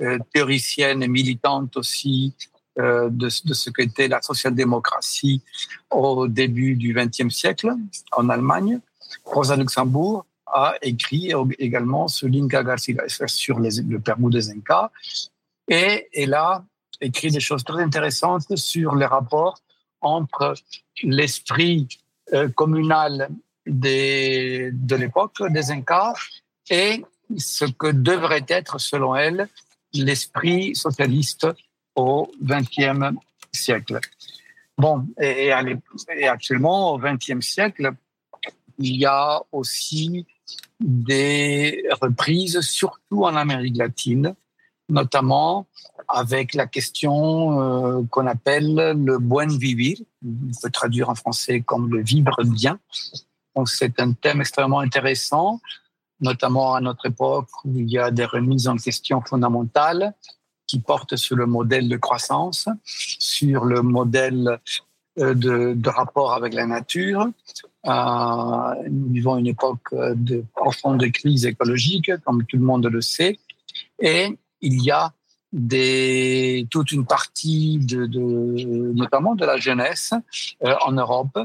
B: euh, théoricienne et militante aussi euh, de, de, ce qu'était la social-démocratie au début du XXe siècle en Allemagne. Rosa Luxembourg a écrit également sur l'Inca Garcia sur le Pérou des Incas et elle a écrit des choses très intéressantes sur les rapports entre l'esprit euh, communal de l'époque des Incas et ce que devrait être, selon elle, l'esprit socialiste au XXe siècle. Bon, et, et, actuellement, au XXe siècle, il y a aussi des reprises, surtout en Amérique latine, notamment avec la question euh, qu'on appelle le buen vivir, on peut traduire en français comme le vivre bien. C'est un thème extrêmement intéressant, notamment à notre époque où il y a des remises en question fondamentales qui portent sur le modèle de croissance, sur le modèle de, de rapport avec la nature. Euh, nous vivons une époque de profonde crise écologique, comme tout le monde le sait, et il y a toute une partie notamment de la jeunesse euh, en Europe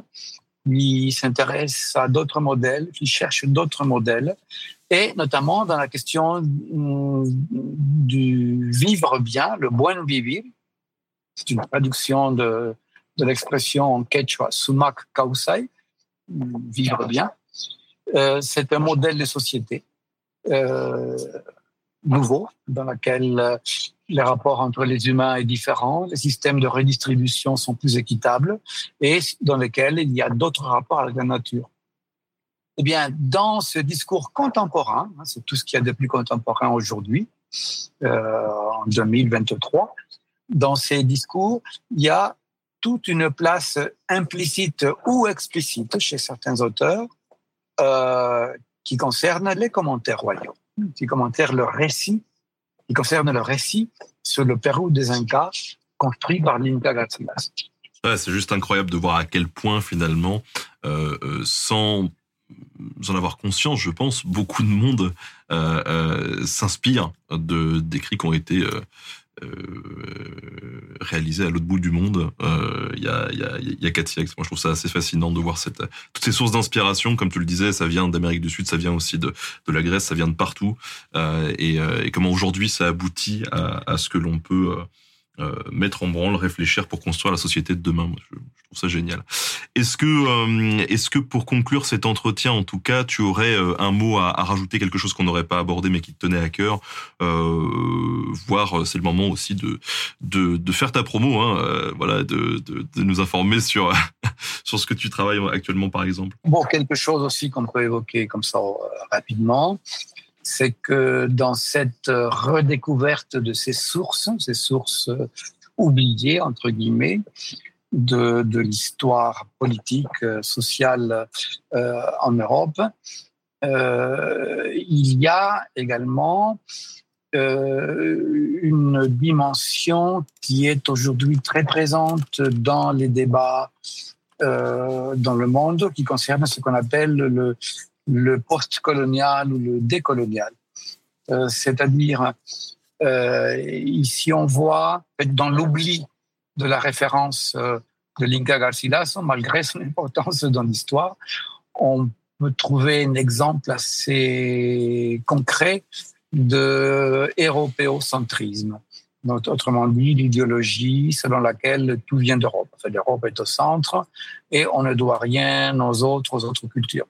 B: qui s'intéresse à d'autres modèles, qui cherche d'autres modèles, et notamment dans la question mm, du vivre bien, le buen vivir. C'est une traduction de, de l'expression quechua sumac causai, vivre bien. Euh, c'est un modèle de société. Euh, nouveau dans lequel euh, les rapports entre les humains est différent, les systèmes de redistribution sont plus équitables et dans lequel il y a d'autres rapports avec la nature. Eh bien, dans ce discours contemporain, hein, c'est tout ce qu'il y a de plus contemporain aujourd'hui, en 2023, dans ces discours, il y a toute une place implicite ou explicite chez certains auteurs euh, qui concerne les commentaires royaux qui commentaire le récit, qui concerne le récit sur le Pérou des Incas construit par l'Inca Garcilas.
A: c'est juste incroyable de voir à quel point finalement, euh, euh, sans en avoir conscience, je pense, beaucoup de monde s'inspire de d'écrits qui ont été euh, réalisé à l'autre bout du monde euh, il y, a, y, a, y a quatre siècles. Moi, je trouve ça assez fascinant de voir cette, toutes ces sources d'inspiration. Comme tu le disais, ça vient d'Amérique du Sud, ça vient aussi de, de la Grèce, ça vient de partout. Euh, et, et, comment aujourd'hui ça aboutit à, à ce que l'on peut euh, mettre en branle, réfléchir pour construire la société de demain. je, trouve ça génial. Est-ce que, euh, est-ce que pour conclure cet entretien, en tout cas, tu aurais euh, un mot à, rajouter, quelque chose qu'on n'aurait pas abordé mais qui te tenait à cœur, voire c'est le moment aussi de, de, de faire ta promo, hein, voilà, de, de, de, nous informer sur <laughs> sur ce que tu travailles actuellement, par exemple.
B: Bon, quelque chose aussi qu'on peut évoquer comme ça rapidement c'est que dans cette redécouverte de ces sources, ces sources oubliées, entre guillemets, de, l'histoire politique, euh, sociale euh, en Europe, euh, il y a également une dimension qui est aujourd'hui très présente dans les débats dans le monde qui concerne ce qu'on appelle le, le post-colonial ou le décolonial. Euh, c'est-à-dire, euh, ici on voit, dans l'oubli de la référence euh, de Linka Garcilaso, malgré son <laughs> importance dans l'histoire, on peut trouver un exemple assez concret de européocentrisme. Autrement dit, l'idéologie selon laquelle tout vient d'Europe. Enfin, L'Europe est au centre et on ne doit rien aux autres, aux autres cultures.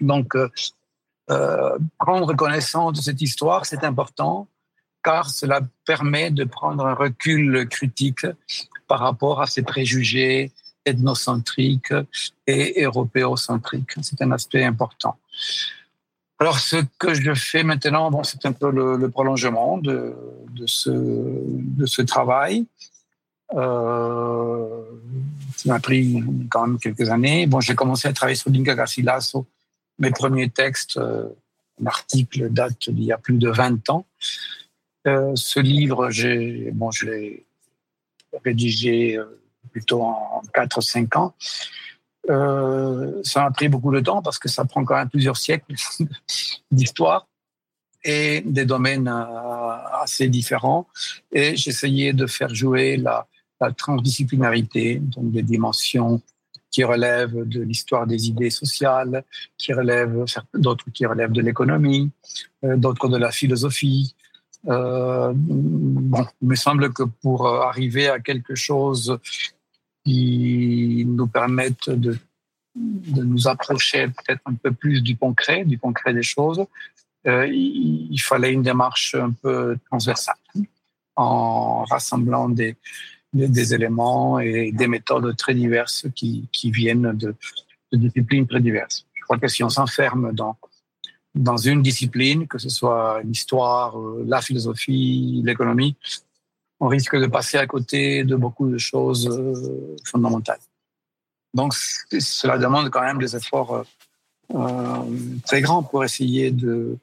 B: Donc, euh, euh, prendre connaissance de cette histoire, c'est important, car cela permet de prendre un recul critique par rapport à ces préjugés ethnocentriques et européocentriques. C'est un aspect important. Alors, ce que je fais maintenant, bon, c'est un peu le, prolongement de, ce, travail. Euh, ça m'a pris quand même quelques années. Bon, j'ai commencé à travailler sur Linka Garcilaso mes premiers textes, euh, l'article date d'il y a plus de 20 ans. Euh, ce livre, bon, je l'ai rédigé euh, plutôt en 4-5 ans. Ça m'a pris beaucoup de temps parce que ça prend quand même plusieurs siècles <laughs> d'histoire et des domaines assez différents. Et j'essayais de faire jouer la transdisciplinarité, donc des dimensions qui relèvent de l'histoire des idées sociales, qui relèvent d'autres qui relèvent de l'économie, euh, d'autres de la philosophie. Euh, bon, il me semble que pour arriver à quelque chose qui nous permette de, nous approcher peut-être un peu plus du concret, du concret des choses, euh, il, fallait une démarche un peu transversale en rassemblant des, des éléments et des méthodes très diverses qui, qui viennent de, disciplines très diverses. Je crois que si on s'enferme dans, dans une discipline, que ce soit l'histoire, euh, la philosophie, l'économie, on risque de passer à côté de beaucoup de choses euh, fondamentales. Donc cela demande quand même des efforts euh, très grands pour essayer de,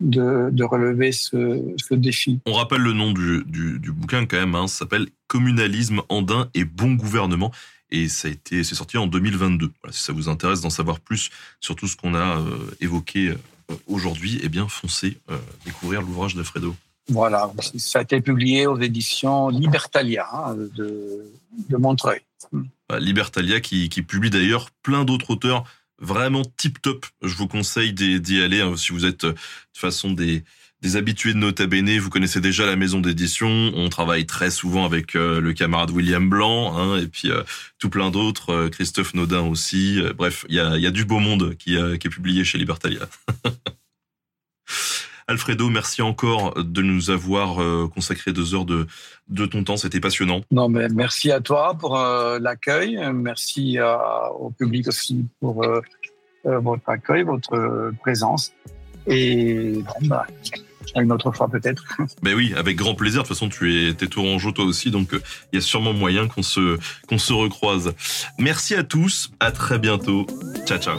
B: de, relever ce, défi.
A: On rappelle le nom du, du, bouquin quand même, hein, ça s'appelle Communalisme andin et bon gouvernement et ça a été c'est sorti en 2022. si ça vous intéresse d'en savoir plus sur tout ce qu'on a euh, évoqué euh, aujourd'hui, eh bien foncez euh, découvrir l'ouvrage d'Alfredo.
B: Voilà, ça a été publié aux éditions Libertalia hein, de, de Montreuil.
A: Libertalia qui, qui publie d'ailleurs plein d'autres auteurs vraiment tip top. Je vous conseille d'y aller hein, si vous êtes euh, de façon des des habitués de Nota Bene, vous connaissez déjà la maison d'édition. On travaille très souvent avec euh, le camarade William Blanc, hein, et puis euh, tout plein d'autres, Christophe Nodin aussi. bref, il y a, y a, du beau monde qui, qui est publié chez Libertalia. <laughs> Alfredo, merci encore de nous avoir euh, consacré deux heures de, de ton temps. C'était passionnant.
B: Non, mais merci à toi pour euh, l'accueil. Merci au public aussi pour euh, votre accueil, votre présence. Et bah, une autre fois peut-être. <laughs>
A: Ben oui, avec grand plaisir. De toute façon, tu es, es tourangeau toi aussi, donc il y a sûrement moyen qu'on se, qu'on se recroise. Merci à tous. À très bientôt. Ciao, ciao.